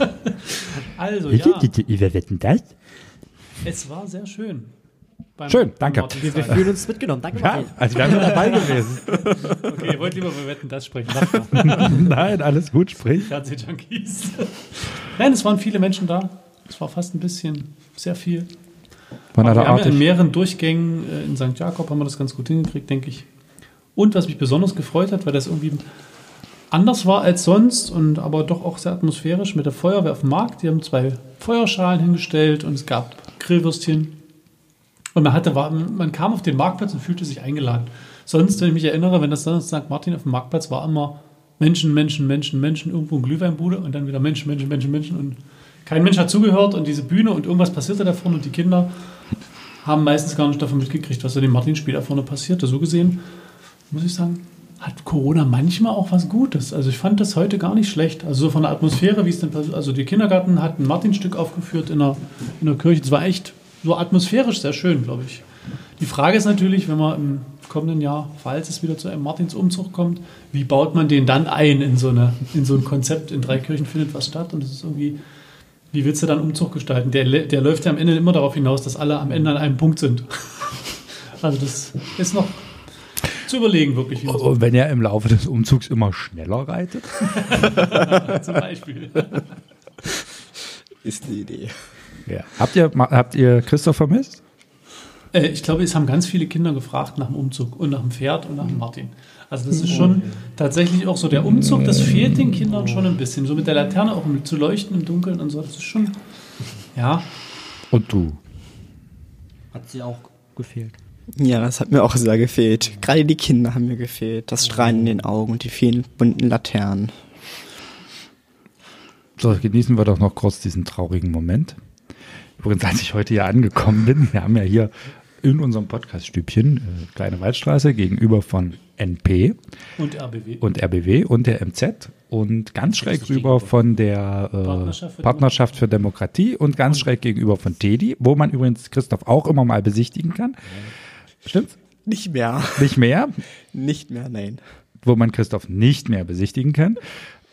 [LAUGHS] also, ja, Wer wetten das? es war sehr schön. Schön, danke. Wir, wir fühlen uns mitgenommen. Danke, Ja, also wir haben ja dabei gewesen. Okay, ihr wollt lieber über Wetten das sprechen. Nein, alles gut, sprich. Fernsehjunkies. Nein, es waren viele Menschen da. Es war fast ein bisschen, sehr viel. Wann hat wir haben ja in mehreren Durchgängen äh, in St. Jakob haben wir das ganz gut hingekriegt, denke ich. Und was mich besonders gefreut hat, weil das irgendwie anders war als sonst und aber doch auch sehr atmosphärisch mit der Feuerwehr auf dem Markt. Die haben zwei Feuerschalen hingestellt und es gab Grillwürstchen. Und man hatte, man kam auf den Marktplatz und fühlte sich eingeladen. Sonst, wenn ich mich erinnere, wenn das dann St. Martin auf dem Marktplatz war, immer Menschen, Menschen, Menschen, Menschen, irgendwo ein Glühweinbude und dann wieder Menschen, Menschen, Menschen, Menschen und kein Mensch hat zugehört und diese Bühne und irgendwas passierte da vorne und die Kinder haben meistens gar nicht davon mitgekriegt, was in dem Martinspiel da vorne passierte. So gesehen, muss ich sagen, hat Corona manchmal auch was Gutes. Also ich fand das heute gar nicht schlecht. Also so von der Atmosphäre, wie es denn passiert. Also die Kindergarten hat ein Martinstück aufgeführt in der, in der Kirche. Das war echt so atmosphärisch sehr schön, glaube ich. Die Frage ist natürlich, wenn man im kommenden Jahr, falls es wieder zu einem Martinsumzug kommt, wie baut man den dann ein in so, eine, in so ein Konzept? In drei Kirchen findet was statt und es ist irgendwie, wie willst du dann Umzug gestalten? Der, der läuft ja am Ende immer darauf hinaus, dass alle am Ende an einem Punkt sind. [LAUGHS] Also das ist noch zu überlegen, wirklich. Wie man so Und wenn er im Laufe des Umzugs immer schneller reitet? [LAUGHS] zum Beispiel. Ist die Idee. Ja. Habt, ihr, habt ihr Christoph vermisst? Äh, ich glaube, es haben ganz viele Kinder gefragt nach dem Umzug und nach dem Pferd und nach dem Martin. Also das ist schon tatsächlich auch so der Umzug, das fehlt den Kindern schon ein bisschen. So mit der Laterne auch um zu leuchten im Dunkeln und so, das ist schon, ja, Und du? Hat sie auch gefehlt. Ja, das hat mir auch sehr gefehlt. Gerade die Kinder haben mir gefehlt. Das Strahlen in den Augen und die vielen bunten Laternen. So, genießen wir doch noch kurz diesen traurigen Moment. Übrigens, als ich heute hier angekommen bin, wir haben ja hier in unserem Podcaststübchen äh, Kleine Waldstraße gegenüber von NP und RBW. und RBW und der MZ und ganz schräg rüber von der äh, Partnerschaft für Partnerschaft für Demokratie und ganz schräg gegenüber von TEDI, wo man übrigens Christoph auch immer mal besichtigen kann. Stimmt's? Nicht mehr. Nicht mehr, Nicht mehr, nein. wo man Christoph nicht mehr besichtigen kann,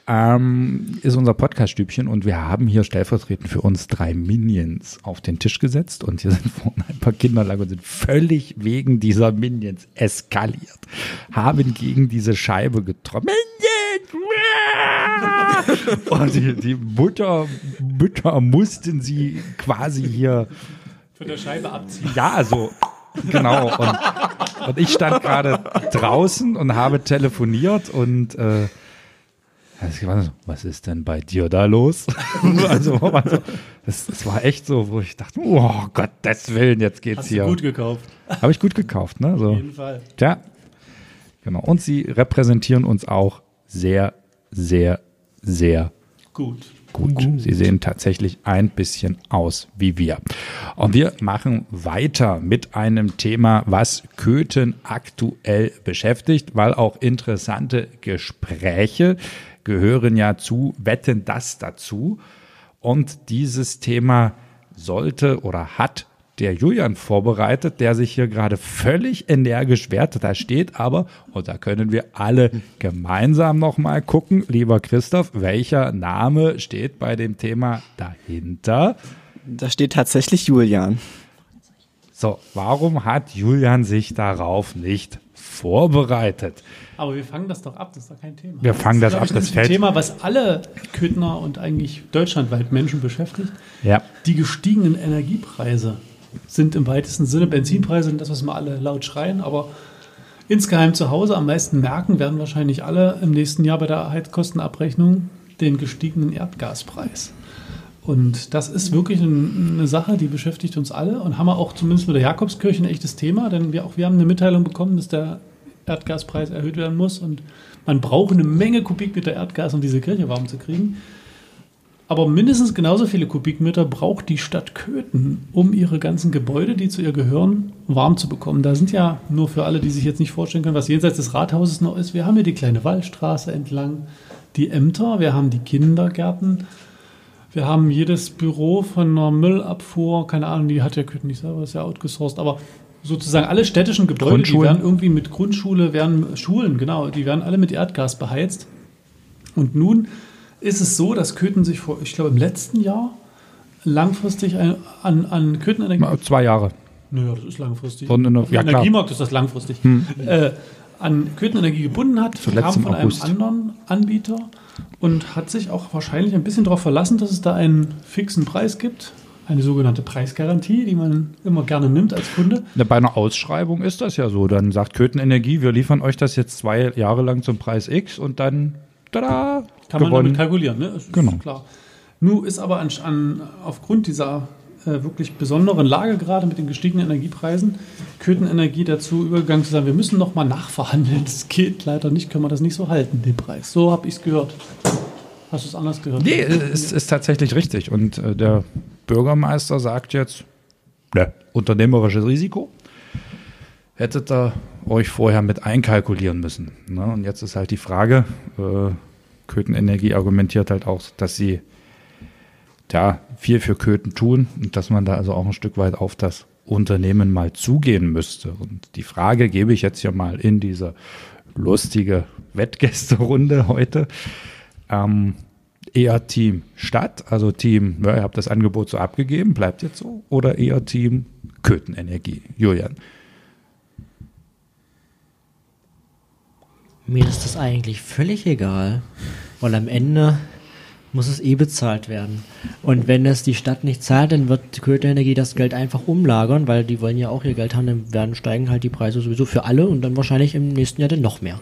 ähm, ist unser Podcaststübchen und wir haben hier stellvertretend für uns drei Minions auf den Tisch gesetzt und hier sind vorne ein paar Kinder lang und sind völlig wegen dieser Minions eskaliert, haben gegen diese Scheibe getroffen. Minions! Und die, die Mutter, Mütter mussten sie quasi hier Von der Scheibe abziehen. ja, so. Genau. Und, und ich stand gerade draußen und habe telefoniert und äh, also was ist denn bei dir da los? [LAUGHS] [LAUGHS] also wo man so, das, das war echt so, wo ich dachte, oh Gottes Willen, jetzt geht's Hast hier. du gut gekauft. Habe ich gut gekauft, ne? So. Auf jeden Fall. Tja, genau. Und sie repräsentieren uns auch sehr, sehr, sehr Gut. gut. Sie sehen tatsächlich ein bisschen aus wie wir. Und wir machen weiter mit einem Thema, was Köthen aktuell beschäftigt, weil auch interessante Gespräche gehören ja zu Wetten das dazu. Und dieses Thema sollte oder hat der Julian vorbereitet, der sich hier gerade völlig energisch wehrt. Da steht aber, und da können wir alle gemeinsam nochmal gucken, lieber Christoph, welcher Name steht bei dem Thema dahinter? Da steht tatsächlich Julian. So, warum hat Julian sich darauf nicht vorbereitet? Aber wir fangen das doch ab, das ist doch kein Thema. Wir fangen das glaub ab, ich, das ist ein fällt- Thema, was alle Köthner und eigentlich deutschlandweit Menschen beschäftigt. Ja, Die gestiegenen Energiepreise sind im weitesten Sinne, Benzinpreise sind das, was wir alle laut schreien, aber insgeheim zu Hause am meisten merken werden wahrscheinlich alle im nächsten Jahr bei der Heizkostenabrechnung den gestiegenen Erdgaspreis. Und das ist wirklich ein, eine Sache, die beschäftigt uns alle und haben wir auch zumindest mit der Jakobskirche ein echtes Thema, denn wir, auch wir haben eine Mitteilung bekommen, dass der Erdgaspreis erhöht werden muss und man braucht eine Menge Kubikmeter Erdgas, um diese Kirche warm zu kriegen. Aber mindestens genauso viele Kubikmeter braucht die Stadt Köthen, um ihre ganzen Gebäude, die zu ihr gehören, warm zu bekommen. Da sind ja nur für alle, die sich jetzt nicht vorstellen können, was jenseits des Rathauses noch ist. Wir haben hier die kleine Wallstraße entlang, die Ämter, wir haben die Kindergärten, wir haben jedes Büro von einer Müllabfuhr, keine Ahnung, die hat ja Köthen nicht selber, das ist ja outgesourced, aber sozusagen alle städtischen Gebäude, die werden irgendwie mit Grundschule, werden Schulen, genau, die werden alle mit Erdgas beheizt. Und nun ist es so, dass Köthen sich vor, ich glaube, im letzten Jahr langfristig ein, an, an Köthenenergie. Mal zwei Jahre. Naja, das ist langfristig. Dem ja. Energiemarkt ist das langfristig. Äh, an Köthenenergie gebunden hat, Zuletzt kam von einem anderen Anbieter und hat sich auch wahrscheinlich ein bisschen darauf verlassen, dass es da einen fixen Preis gibt, eine sogenannte Preisgarantie, die man immer gerne nimmt als Kunde. Bei einer Ausschreibung ist das ja so. Dann sagt Köthen Energie, wir liefern euch das jetzt zwei Jahre lang zum Preis X und dann, tada, Kann man gewonnen. damit kalkulieren, ne? Das ist Genau. klar. Nun ist aber an, an, aufgrund dieser äh, wirklich besonderen Lage gerade mit den gestiegenen Energiepreisen Köthen Energie dazu übergegangen zu sagen, wir müssen noch mal nachverhandeln. Das geht leider nicht, können wir das nicht so halten, den Preis. So habe ich es gehört. Hast du es anders gehört? Nee, es ist tatsächlich richtig. Und äh, der Bürgermeister sagt jetzt, ne, unternehmerisches Risiko. Hättet ihr euch vorher mit einkalkulieren müssen. Ne? Und jetzt ist halt die Frage, äh, Köthen Energie argumentiert halt auch, dass sie ja, viel für Köthen tun und dass man da also auch ein Stück weit auf das Unternehmen mal zugehen müsste. Und die Frage gebe ich jetzt hier mal in diese lustige Wettgästerunde heute. Ähm, eher Team Stadt, also Team, ja, ihr habt das Angebot so abgegeben, bleibt jetzt so, oder eher Team Köthenenergie? Julian. Mir ist das eigentlich völlig egal, weil am Ende muss es eh bezahlt werden. Und wenn es die Stadt nicht zahlt, dann wird die Köthen Energie das Geld einfach umlagern, weil die wollen ja auch ihr Geld haben, dann werden steigen halt die Preise sowieso für alle und dann wahrscheinlich im nächsten Jahr dann noch mehr.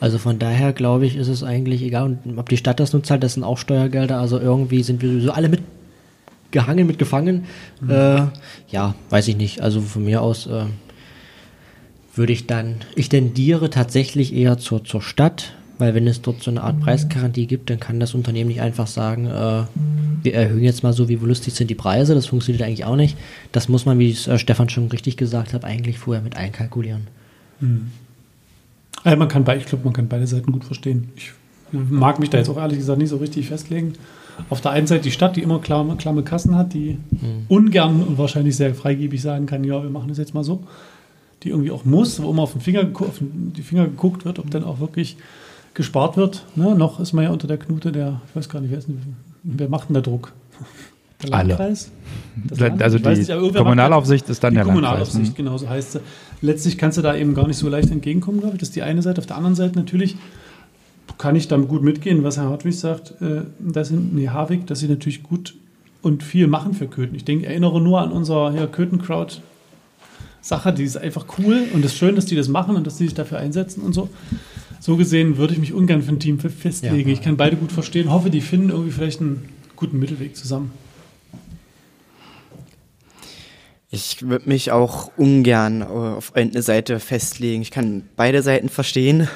Also von daher glaube ich, ist es eigentlich egal. Und ob die Stadt das nun zahlt, das sind auch Steuergelder. Also irgendwie sind wir sowieso alle mit gehangen, mit gefangen. Äh, ja, weiß ich nicht. Also von mir aus äh, würde ich dann, ich tendiere tatsächlich eher zur, zur Stadt, weil wenn es dort so eine Art Preisgarantie gibt, dann kann das Unternehmen nicht einfach sagen, äh, wir erhöhen jetzt mal so, wie lustig sind die Preise. Das funktioniert eigentlich auch nicht. Das muss man, wie es äh, Stefan schon richtig gesagt hat, eigentlich vorher mit einkalkulieren. Ja, man kann ich glaube, man kann beide Seiten gut verstehen. Ich mag mich da jetzt auch ehrlich gesagt nicht so richtig festlegen. Auf der einen Seite die Stadt, die immer klamme, klamme Kassen hat, die ungern und wahrscheinlich sehr freigebig sagen kann, ja, wir machen das jetzt mal so. Die irgendwie auch muss, wo immer auf, den Finger, auf den- die Finger geguckt wird, ob dann auch wirklich gespart wird. Ne? Noch ist man ja unter der Knute der, ich weiß gar nicht, wer, ist denn, wer macht denn der Druck? Der Alle. Landkreis? Land? Also die nicht, Kommunalaufsicht ist dann die der Landkreis. Kommunalaufsicht, ne? genau so heißt sie. Letztlich kannst du da eben gar nicht so leicht entgegenkommen, glaube ich. Das ist die eine Seite. Auf der anderen Seite natürlich kann ich damit gut mitgehen, was Herr Hartwig sagt, äh, dass sie, nee, Harvig, dass sie natürlich gut und viel machen für Köthen. Ich denke, erinnere nur an unser ja, Köthen-Crowd. Sache, die ist einfach cool und es ist schön, dass die das machen und dass die sich dafür einsetzen und so. So gesehen würde ich mich ungern für ein Team festlegen. Ja. Ich kann beide gut verstehen, hoffe, die finden irgendwie vielleicht einen guten Mittelweg zusammen. Ich würde mich auch ungern äh, auf eine Seite festlegen. Ich kann beide Seiten verstehen.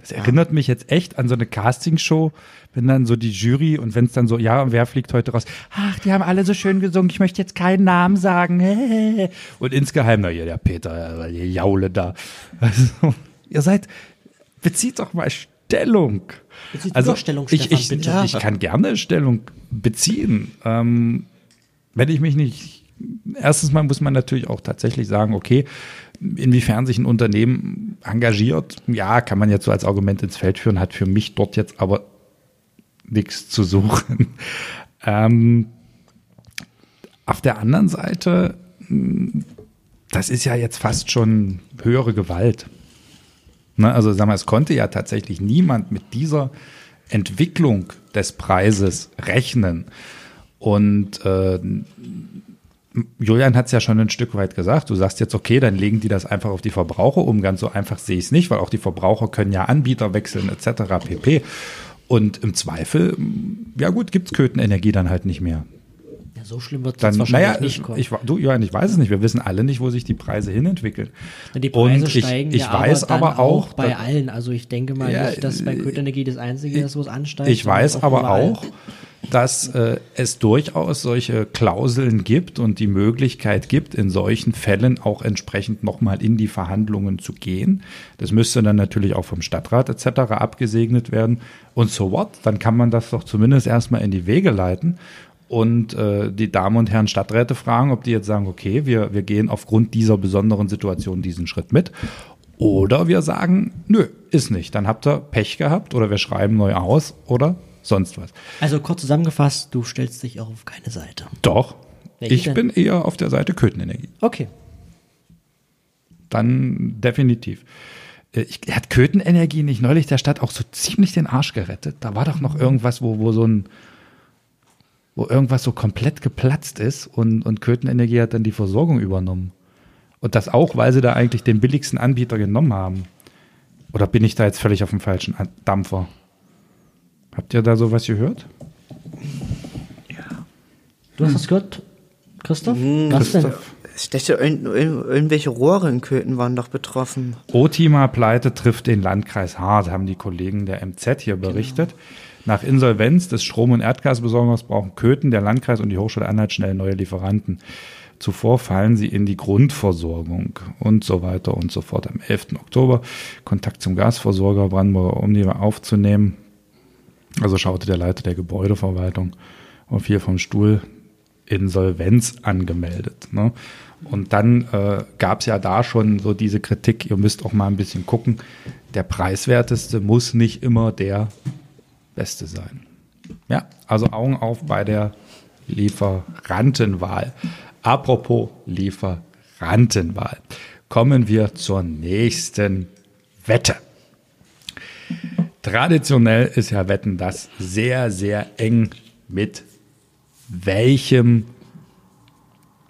Das erinnert mich jetzt echt an so eine Castingshow, wenn dann so die Jury und wenn es dann so, ja, wer fliegt heute raus? Ach, die haben alle so schön gesungen, ich möchte jetzt keinen Namen sagen. [LAUGHS] Und insgeheim, na hier, der Peter, die Jaule da. Also, ihr seid, bezieht doch mal Stellung. Bezieht Also doch Stellung, ich, ich, bitte. ich kann gerne Stellung beziehen. Ähm, wenn ich mich nicht, erstens mal muss man natürlich auch tatsächlich sagen, okay, inwiefern sich ein Unternehmen engagiert, ja, kann man jetzt so als Argument ins Feld führen, hat für mich dort jetzt aber nichts zu suchen. [LAUGHS] Ähm, auf der anderen Seite, mh, das ist ja jetzt fast schon höhere Gewalt. Ne, also sag mal, es konnte ja tatsächlich niemand mit dieser Entwicklung des Preises rechnen. Und äh, Julian hat es ja schon ein Stück weit gesagt. Du sagst jetzt, okay, dann legen die das einfach auf die Verbraucher um. Ganz so einfach sehe ich es nicht, weil auch die Verbraucher können ja Anbieter wechseln etc. pp. Und im Zweifel, ja gut, gibt's Köthenenergie dann halt nicht mehr. So schlimm wird es wahrscheinlich naja, nicht kommen. ich, du, Johann, ich weiß es nicht. Wir wissen alle nicht, wo sich die Preise hinentwickeln. die Preise Und ich, steigen ich ja weiß aber, aber auch, bei da- allen. Also ich denke mal Ja, nicht, dass bei Köthenenergie das Einzige ist, wo es ansteigt. Ich weiß aber überall. auch, dass äh, es durchaus solche Klauseln gibt und die Möglichkeit gibt, in solchen Fällen auch entsprechend nochmal in die Verhandlungen zu gehen. Das müsste dann natürlich auch vom Stadtrat etc. abgesegnet werden. Und so what? Dann kann man das doch zumindest erstmal in die Wege leiten und äh, die Damen und Herren Stadträte fragen, ob die jetzt sagen, okay, wir, wir gehen aufgrund dieser besonderen Situation diesen Schritt mit. Oder wir sagen, nö, ist nicht. Dann habt ihr Pech gehabt oder wir schreiben neu aus oder sonst was. Also kurz zusammengefasst, du stellst dich auch auf keine Seite. Doch, Welche ich denn? bin eher auf der Seite Köthenenergie. Okay. Dann definitiv. Äh, Ich, hat Köthenenergie nicht neulich der Stadt auch so ziemlich den Arsch gerettet? Da war doch noch irgendwas, wo, wo so ein wo irgendwas so komplett geplatzt ist und, und Köthenenergie hat dann die Versorgung übernommen. Und das auch, weil sie da eigentlich den billigsten Anbieter genommen haben. Oder bin ich da jetzt völlig auf dem falschen Dampfer? Habt ihr da sowas gehört? Du hast das gehört, Christoph? Was denn? Ich dachte, irgend, irgend, irgendwelche Rohre in Köthen waren doch betroffen. Otima-Pleite trifft den Landkreis hart, haben die Kollegen der MZ hier berichtet. Nach Insolvenz des Strom- und Erdgasbesorgers brauchen Köthen, der Landkreis und die Hochschule Anhalt schnell neue Lieferanten. Zuvor fallen sie in die Grundversorgung und so weiter und so fort. Am 11. Oktober Kontakt zum Gasversorger Brandenburger Omni aufzunehmen. Also schaute der Leiter der Gebäudeverwaltung auf hier vom Stuhl Insolvenz angemeldet. Ne? Und dann äh, gab es ja da schon so diese Kritik, ihr müsst auch mal ein bisschen gucken, der preiswerteste muss nicht immer der beste sein. Ja, also Augen auf bei der Lieferantenwahl. Apropos Lieferantenwahl, kommen wir zur nächsten Wette. Traditionell ist ja Wetten das sehr, sehr eng mit welchem,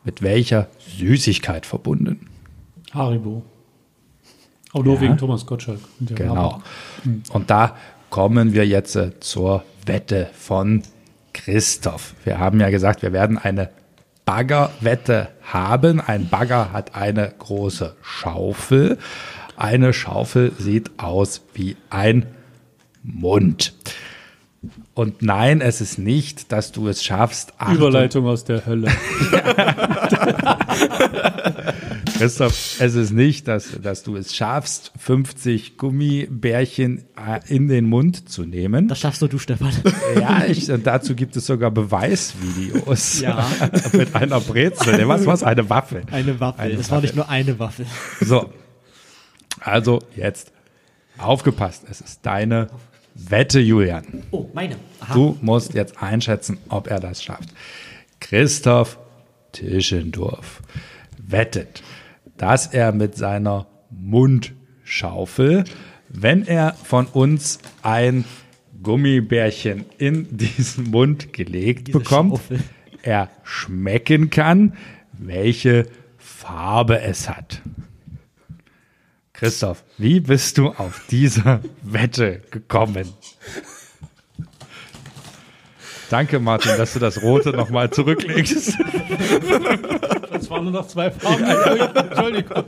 mit welcher Süßigkeit verbunden. Haribo. Auch nur wegen Thomas Gottschalk. Und Genau. Werbung. Und da kommen wir jetzt äh, zur Wette von Christoph. Wir haben ja gesagt, wir werden eine Baggerwette haben. Ein Bagger hat eine große Schaufel. Eine Schaufel sieht aus wie ein Mund. Und nein, es ist nicht, dass du es schaffst. Achtung, Überleitung aus der Hölle. [LAUGHS] [LAUGHS] Christoph, es ist nicht, dass, dass du es schaffst, 50 Gummibärchen äh, in den Mund zu nehmen. Das schaffst nur du, Stefan. Ja, ich, und dazu gibt es sogar Beweisvideos. Ja. [LAUGHS] Mit einer Brezel. Was was Eine Waffe. Eine Waffel. Es war nicht nur eine Waffel. So. Also jetzt aufgepasst. Es ist deine Wette, Julian. Oh, meine. Aha. Du musst jetzt einschätzen, ob er das schafft. Christoph Tischendorf wettet, dass er mit seiner Mundschaufel, wenn er von uns ein Gummibärchen in diesen Mund gelegt Diese bekommt, Schaufel. er schmecken kann, welche Farbe es hat. Christoph, wie bist du auf diese Wette gekommen? Danke, Martin, dass du das Rote nochmal zurücklegst. Das waren nur noch zwei Farben. Entschuldigung.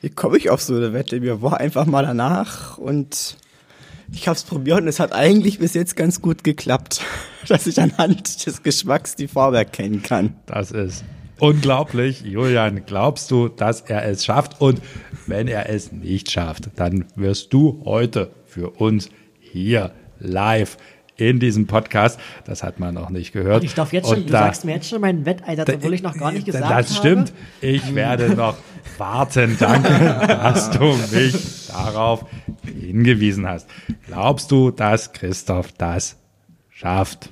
Wie komme ich auf so eine Wette? Mir war einfach mal danach und ich habe es probiert und es hat eigentlich bis jetzt ganz gut geklappt, [LAUGHS] dass ich anhand des Geschmacks die Farbe erkennen kann. Das ist unglaublich. Julian, glaubst du, dass er es schafft? Und wenn er es nicht schafft, dann wirst du heute für uns hier live in diesem Podcast, das hat man noch nicht gehört. Ich darf jetzt schon, Und du da- sagst mir jetzt schon meinen Wetteinsatz, obwohl ich noch gar nicht gesagt Das stimmt. habe. Ich werde noch warten. [LAUGHS] Danke, dass du mich darauf hingewiesen hast. Glaubst du, dass Christoph das schafft?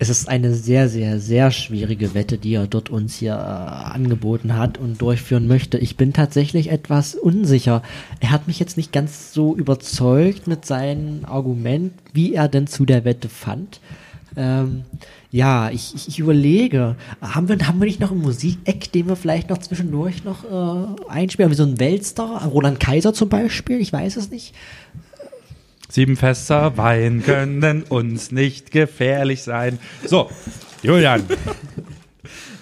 Es ist eine sehr, sehr, sehr schwierige Wette, die er dort uns hier äh, angeboten hat und durchführen möchte. Ich bin tatsächlich etwas unsicher. Er hat mich jetzt nicht ganz so überzeugt mit seinem Argument, wie er denn zu der Wette fand. Ähm, ja, ich, ich, ich überlege, haben wir, haben wir nicht noch ein Musikeck, den wir vielleicht noch zwischendurch noch äh, einspielen, wie so ein Weltstar, Roland Kaiser zum Beispiel, ich weiß es nicht. Sieben Fässer Wein können uns nicht gefährlich sein. So, Julian,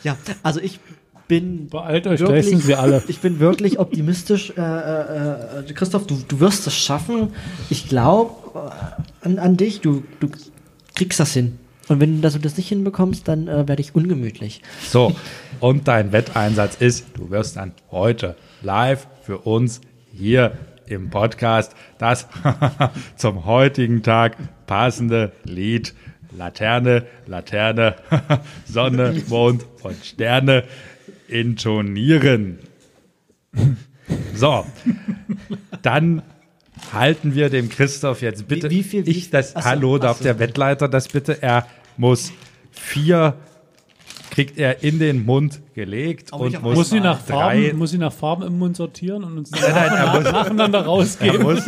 Ja, also ich bin Beeilt euch, gleich sind wir alle. [LAUGHS] Ich bin wirklich optimistisch. Äh, äh, äh, Christoph, du, du wirst es schaffen. Ich glaube äh, an, an dich. Du, du kriegst das hin. Und wenn du das, das nicht hinbekommst, dann äh, werde ich ungemütlich. So, und dein Wetteinsatz ist, du wirst dann heute live für uns hier im Podcast das [LAUGHS] zum heutigen Tag passende Lied Laterne, Laterne, [LAUGHS] Sonne, Mond und Sterne intonieren. So, dann halten wir dem Christoph jetzt bitte. Wie- wie viel- ich das, Ach so, hallo, darf so. der Wettleiter das bitte? Er muss vier kriegt er in den Mund gelegt Aber und muss, Muss sie, nach drei, Farben, muss sie nach Farben im Mund sortieren und uns dann nein, er nach, muss- nacheinander er rausgeben? muss,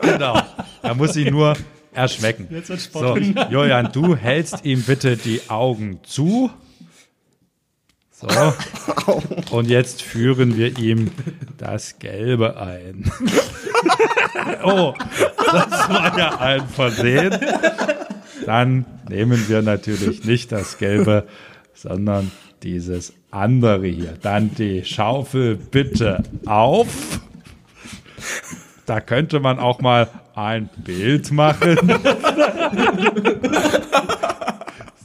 genau, er muss sie nur erschmecken. Jetzt wird's So. Julian, du hältst ihm bitte die Augen zu. So. Und jetzt führen wir ihm das Gelbe ein. [LAUGHS] Oh, das war ja ein Versehen. Dann nehmen wir natürlich nicht das Gelbe, sondern dieses andere hier. Dann die Schaufel bitte auf. Da könnte man auch mal ein Bild machen.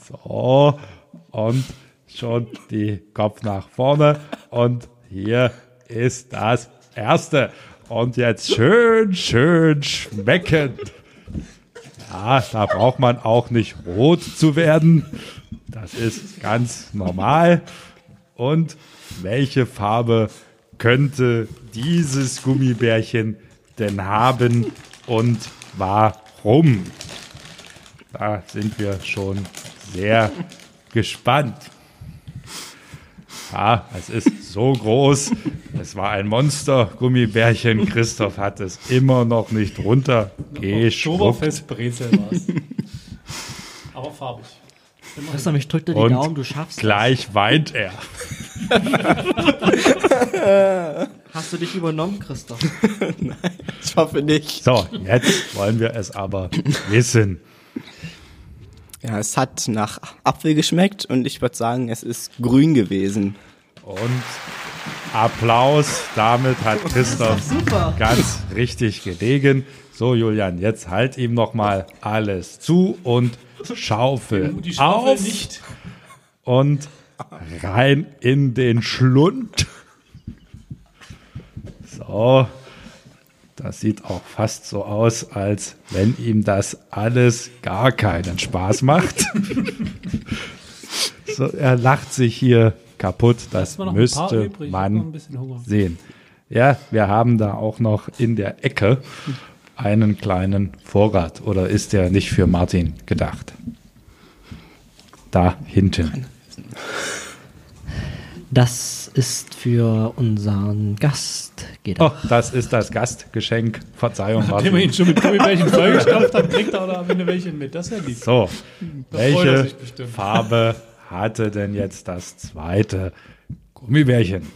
So, und schon die Kopf nach vorne. Und hier ist das erste. Und jetzt schön, schön schmecken. Ja, da braucht man auch nicht rot zu werden. Das ist ganz normal. Und welche Farbe könnte dieses Gummibärchen denn haben und warum? Da sind wir schon sehr gespannt. Ja, es ist so groß. Es war ein Monster-Gummibärchen. Christoph hat es immer noch nicht runtergeschluckt. Oktoberfest-Brezel war es. Aber farbig. Christoph, ich drück dir die Daumen, du schaffst das. gleich weint er. [LAUGHS] Hast du dich übernommen, Christoph? [LAUGHS] Ich hoffe nicht. So, jetzt wollen wir es aber wissen. Ja, es hat nach Apfel geschmeckt und ich würde sagen, es ist grün gewesen. Und Applaus. Damit hat Christoph super. ganz richtig gelegen. So, Julian, jetzt halt ihm noch mal alles zu und Schaufel Die Schaufel auf nicht. und rein in den Schlund. So, das sieht auch fast so aus, als wenn ihm das alles gar keinen Spaß macht. [LAUGHS] so, er lacht sich hier kaputt. Das müsste man sehen. Ja, wir haben da auch noch in der Ecke einen kleinen Vorrat. Oder ist der nicht für Martin gedacht? Da hinten. Das ist für unseren Gast. Geht Oh, das ist das Gastgeschenk. Verzeihung, Nachdem wir ihn schon mit Gummibärchen [LAUGHS] vollgestopft haben, kriegt er auch am Ende welche mit. Das ist ja lieb. So, Da welche. Farbe hatte denn jetzt das zweite Gummibärchen?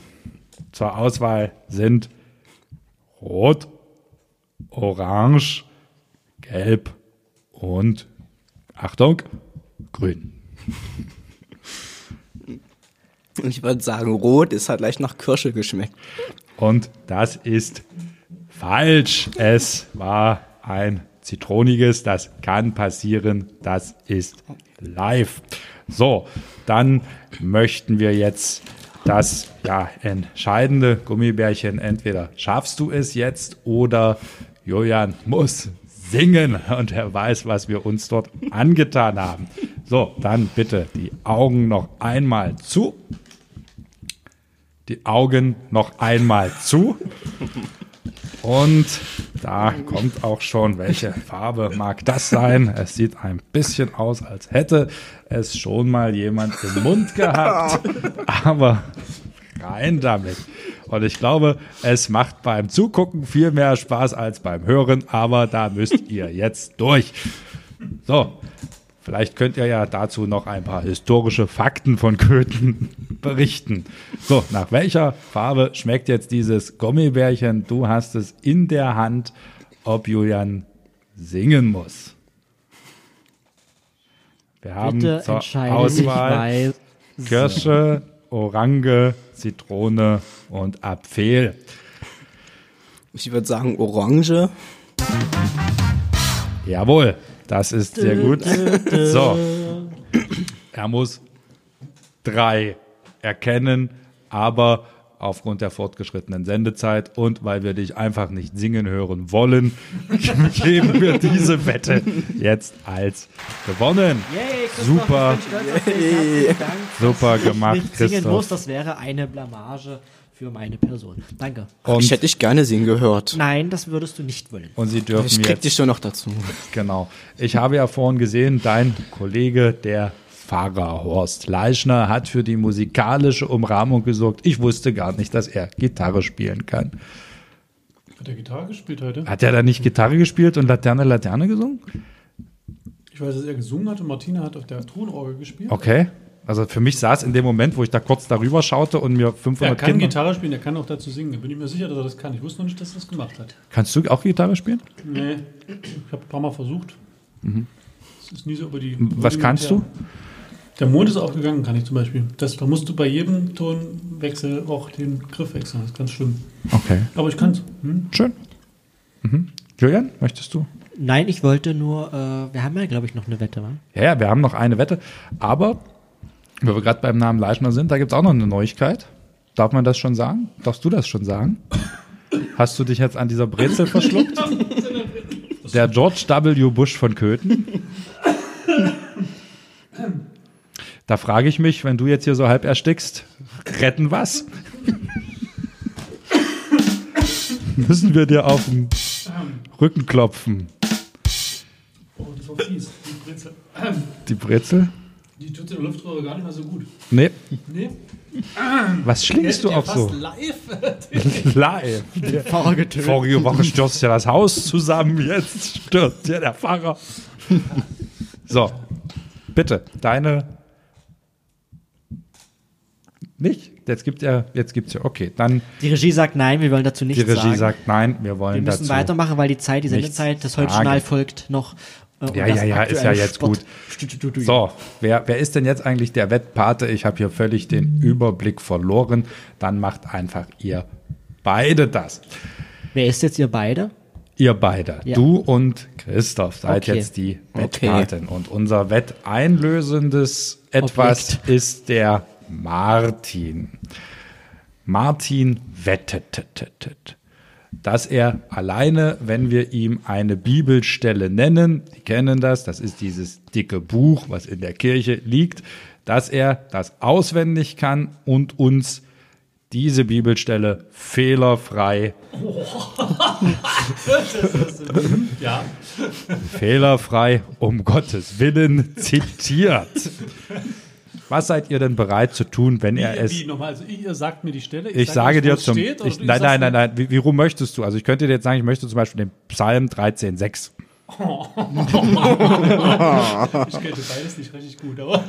Zur Auswahl sind Rot, Orange, Gelb und Achtung, Grün. Und [LAUGHS] ich würde sagen, rot, es hat leicht nach Kirsche geschmeckt. Und das ist falsch. Es war ein zitroniges. Das kann passieren. Das ist live. So, dann möchten wir jetzt das ja, entscheidende Gummibärchen. Entweder schaffst du es jetzt oder Julian muss singen und er weiß, was wir uns dort angetan haben. So, dann bitte die Augen noch einmal zu. Die Augen noch einmal zu. Und da kommt auch schon, welche Farbe mag das sein? Es sieht ein bisschen aus, als hätte es schon mal jemand im Mund gehabt. Aber rein damit. Und ich glaube, es macht beim Zugucken viel mehr Spaß als beim Hören, aber da müsst ihr jetzt durch. So, vielleicht könnt ihr ja dazu noch ein paar historische Fakten von Köthen [LAUGHS] berichten. So, nach welcher Farbe schmeckt jetzt dieses Gummibärchen? Du hast es in der Hand, ob Julian singen muss. Wir haben Bitte zur Auswahl. Kirsche, Orange, Zitrone und Apfel. Ich würde sagen, orange. Jawohl, das ist sehr gut. So, er muss drei erkennen, aber aufgrund der fortgeschrittenen Sendezeit und weil wir dich einfach nicht singen hören wollen, [LAUGHS] geben wir diese Wette jetzt als gewonnen. Yay, Christoph, Super. stolz Dank, Super gemacht, nicht singen Christoph. muss, das wäre eine Blamage für meine Person. Danke. ich Und, hätte dich gerne singen gehört. Nein, das würdest du nicht wollen. und Sie dürfen Ich krieg jetzt dich schon noch dazu. Genau. Ich habe ja vorhin gesehen, dein Kollege, der Pfarrer Horst Leischner hat für die musikalische Umrahmung gesorgt. Ich wusste gar nicht, dass er Gitarre spielen kann. Hat er Gitarre gespielt heute? Hat er da nicht Gitarre gespielt und Laterne, Laterne gesungen? Ich weiß, dass er gesungen hat und Martina hat auf der Tonorgel gespielt. Okay. Also für mich es in dem Moment, wo ich da kurz darüber schaute und mir Er 500 kann Kinder... Gitarre spielen, er kann auch dazu singen. Da bin ich mir sicher, dass er das kann. Ich wusste noch nicht, dass er das gemacht hat. Kannst du auch Gitarre spielen? Nee, ich habe ein paar Mal versucht. Es ist nie so über die. Mhm. Was kannst du? Der Mond ist aufgegangen, kann ich zum Beispiel. Das, da musst du bei jedem Tonwechsel auch den Griff wechseln. Das ist ganz schlimm. Okay. Aber ich kann's. Hm? Schön. Mhm. Julian, möchtest du? Nein, ich wollte nur, äh, wir haben ja, glaube ich, noch eine Wette, wa? Ja, ja, wir haben noch eine Wette. Aber, wenn wir gerade beim Namen Leischner sind, da gibt es auch noch eine Neuigkeit. Darf man das schon sagen? Darfst du das schon sagen? Hast du dich jetzt an dieser Brezel verschluckt? Der George W. Bush von Köthen. Da frage ich mich, wenn du jetzt hier so halb erstickst, retten was? Müssen wir dir auf den Rücken klopfen? Oh, das war fies. Die Brezel. Die Brezel? Die tut in der Luftröhre gar nicht mal so gut. Nee. Nee. Was schlingst du auch so? live. [LAUGHS] Live. Pfarrer getötet. Vorige Woche stürzt ja das Haus zusammen, jetzt stürzt ja der Pfarrer. So, bitte, deine. Nicht? Jetzt gibt er, jetzt gibt's ja, okay, dann Die Regie sagt nein, wir wollen dazu die nichts Regie sagen. sagt nein, wir wollen wir müssen dazu. weitermachen, weil die Zeit, die Sendezeit, das sagen. Heute-Journal folgt noch. Äh, und Ja, ja, ja, ist ja jetzt gut. Sport- So, wer, wer ist denn jetzt eigentlich der Wettpate? Ich habe hier völlig den Überblick verloren. Dann macht einfach ihr beide das. Wer ist jetzt ihr beide? Ihr beide, Ja. du und Christoph, seid Okay. jetzt die Okay. Wettpaten. Und unser wetteinlösendes Etwas ist der Martin. Martin wettet, dass er alleine, wenn wir ihm eine Bibelstelle nennen, die kennen das, das ist dieses dicke Buch, was in der Kirche liegt, dass er das auswendig kann und uns diese Bibelstelle fehlerfrei [LAUGHS] Ja. fehlerfrei um Gottes Willen zitiert. [LAUGHS] Was seid ihr denn bereit zu tun, wenn er Wie, es. wie nochmal? Also ihr sagt mir die Stelle. Ich sag sage dir es zum. Steht, ich, nein, nein, nein, nein. Wie, wie rum möchtest du? Also ich könnte dir jetzt sagen, ich möchte zum Beispiel den Psalm 13,6. [LAUGHS] Ich kenne beides nicht richtig gut, aber [LAUGHS]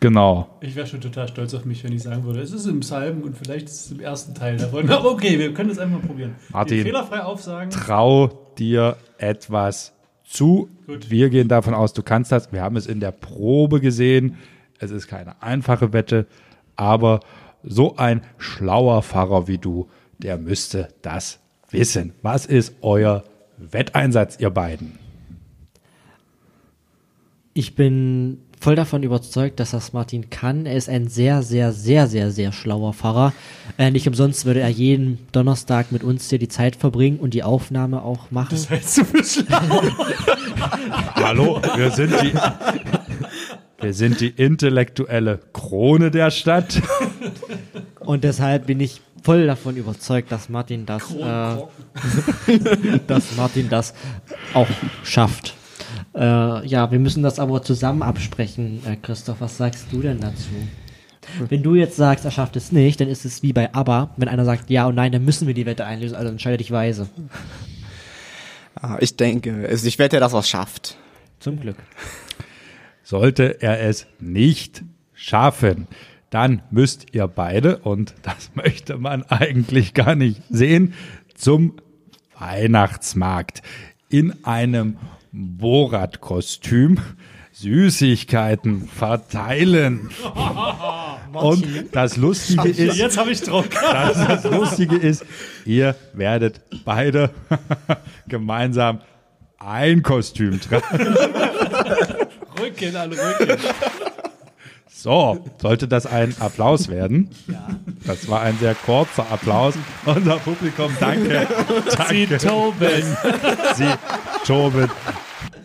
Genau. ich wäre schon total stolz auf mich, wenn ich sagen würde, es ist im Psalm und vielleicht ist es im ersten Teil davon. [LAUGHS] Aber okay, wir können das einfach mal probieren. Martin. Den fehlerfrei aufsagen. Trau dir etwas zu. Gut. Wir gehen davon aus, du kannst das. Wir haben es in der Probe gesehen. Es ist keine einfache Wette, aber so ein schlauer Pfarrer wie du, der müsste das wissen. Was ist euer Wetteinsatz, ihr beiden? Ich bin voll davon überzeugt, dass das Martin kann. Er ist ein sehr, sehr, sehr, sehr, sehr schlauer Pfarrer. Äh, nicht umsonst würde er jeden Donnerstag mit uns hier die Zeit verbringen und die Aufnahme auch machen. [LAUGHS] Hallo, wir sind die, wir sind die intellektuelle Krone der Stadt. Und deshalb bin ich voll davon überzeugt, dass Martin das, äh, [LAUGHS] dass Martin das auch schafft. Äh, ja, wir müssen das aber zusammen absprechen, äh, Christoph. Was sagst du denn dazu? Wenn du jetzt sagst, er schafft es nicht, dann ist es wie bei ABBA. Wenn einer sagt ja und nein, dann müssen wir die Wette einlösen. Also entscheide dich weise. Ah, Ich denke, also ich wette, dass er es schafft. Zum Glück. Sollte er es nicht schaffen, dann müsst ihr beide, und das [LAUGHS] möchte man eigentlich gar nicht sehen, zum Weihnachtsmarkt in einem Borat-Kostüm Süßigkeiten verteilen. [LAUGHS] Und das Lustige ist, Jetzt habe ich Druck. das, das Lustige ist, ihr werdet beide [LAUGHS] gemeinsam ein Kostüm tragen. [LAUGHS] Rücken, alle Rücken. So, sollte das ein Applaus werden? Das war ein sehr kurzer Applaus. Unser Publikum, danke. Sie danke. toben. Sie toben.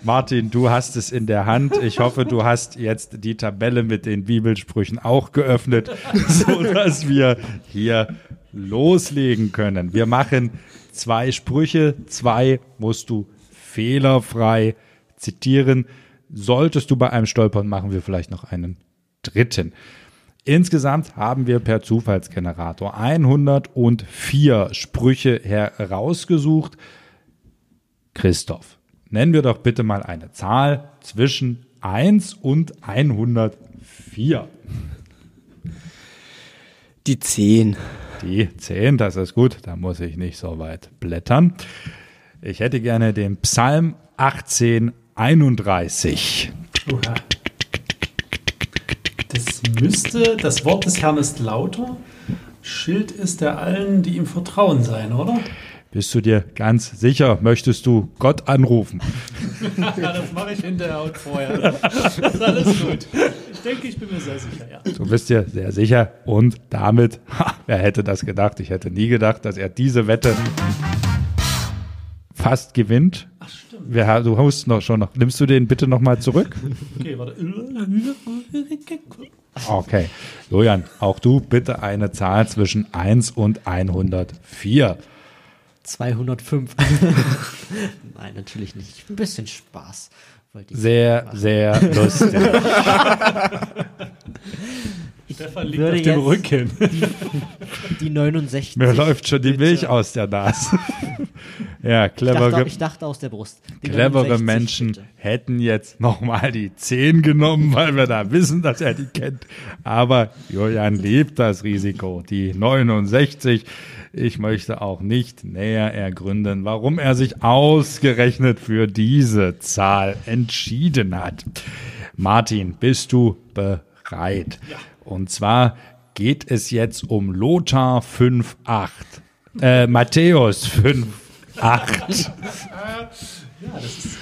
Martin, du hast es in der Hand. Ich hoffe, du hast jetzt die Tabelle mit den Bibelsprüchen auch geöffnet, [LAUGHS] so dass wir hier loslegen können. Wir machen zwei Sprüche. Zwei musst du fehlerfrei zitieren. Solltest du bei einem stolpern, machen wir vielleicht noch einen dritten. Insgesamt haben wir per Zufallsgenerator 104 Sprüche herausgesucht. Christoph, nennen wir doch bitte mal eine Zahl zwischen 1 und 104. Die 10. Die 10, das ist gut, da muss ich nicht so weit blättern. Ich hätte gerne den Psalm 1831. Oha. Das müsste, das Wort des Herrn ist lauter, Schild ist der allen, die ihm vertrauen sein, oder? Bist du dir ganz sicher? Möchtest du Gott anrufen? [LAUGHS] Ja, das mache ich hinterher und vorher. Das ist alles gut. Ich denke, ich bin mir sehr sicher, ja. Du bist dir sehr sicher und damit, ha, wer hätte das gedacht? Ich hätte nie gedacht, dass er diese Wette fast gewinnt. Ach, stimmt. Du hast noch schon noch. Nimmst du den bitte noch mal zurück? Okay, warte. Okay. Julian, auch du bitte eine Zahl zwischen 1 und 104. 205. [LAUGHS] Nein, natürlich nicht. Ein bisschen Spaß. Wollte ich Sehr, sehr [LAUGHS] lustig. [LAUGHS] Stefan liegt würde auf dem jetzt- Rücken. Die 69. Mir läuft schon die Bitte. Milch aus der Nase. [LAUGHS] Ja, Ich clever. dachte, ich dachte aus der Brust. Die Clevere 69 Menschen bitte. hätten jetzt nochmal die 10 genommen, weil wir da wissen, dass er die kennt. Aber Julian liebt das Risiko. Die 69. Ich möchte auch nicht näher ergründen, warum er sich ausgerechnet für diese Zahl entschieden hat. Martin, bist du bereit? Und zwar geht es jetzt um Lothar 5.8. Äh, Matthäus 5.8. Ja, das ist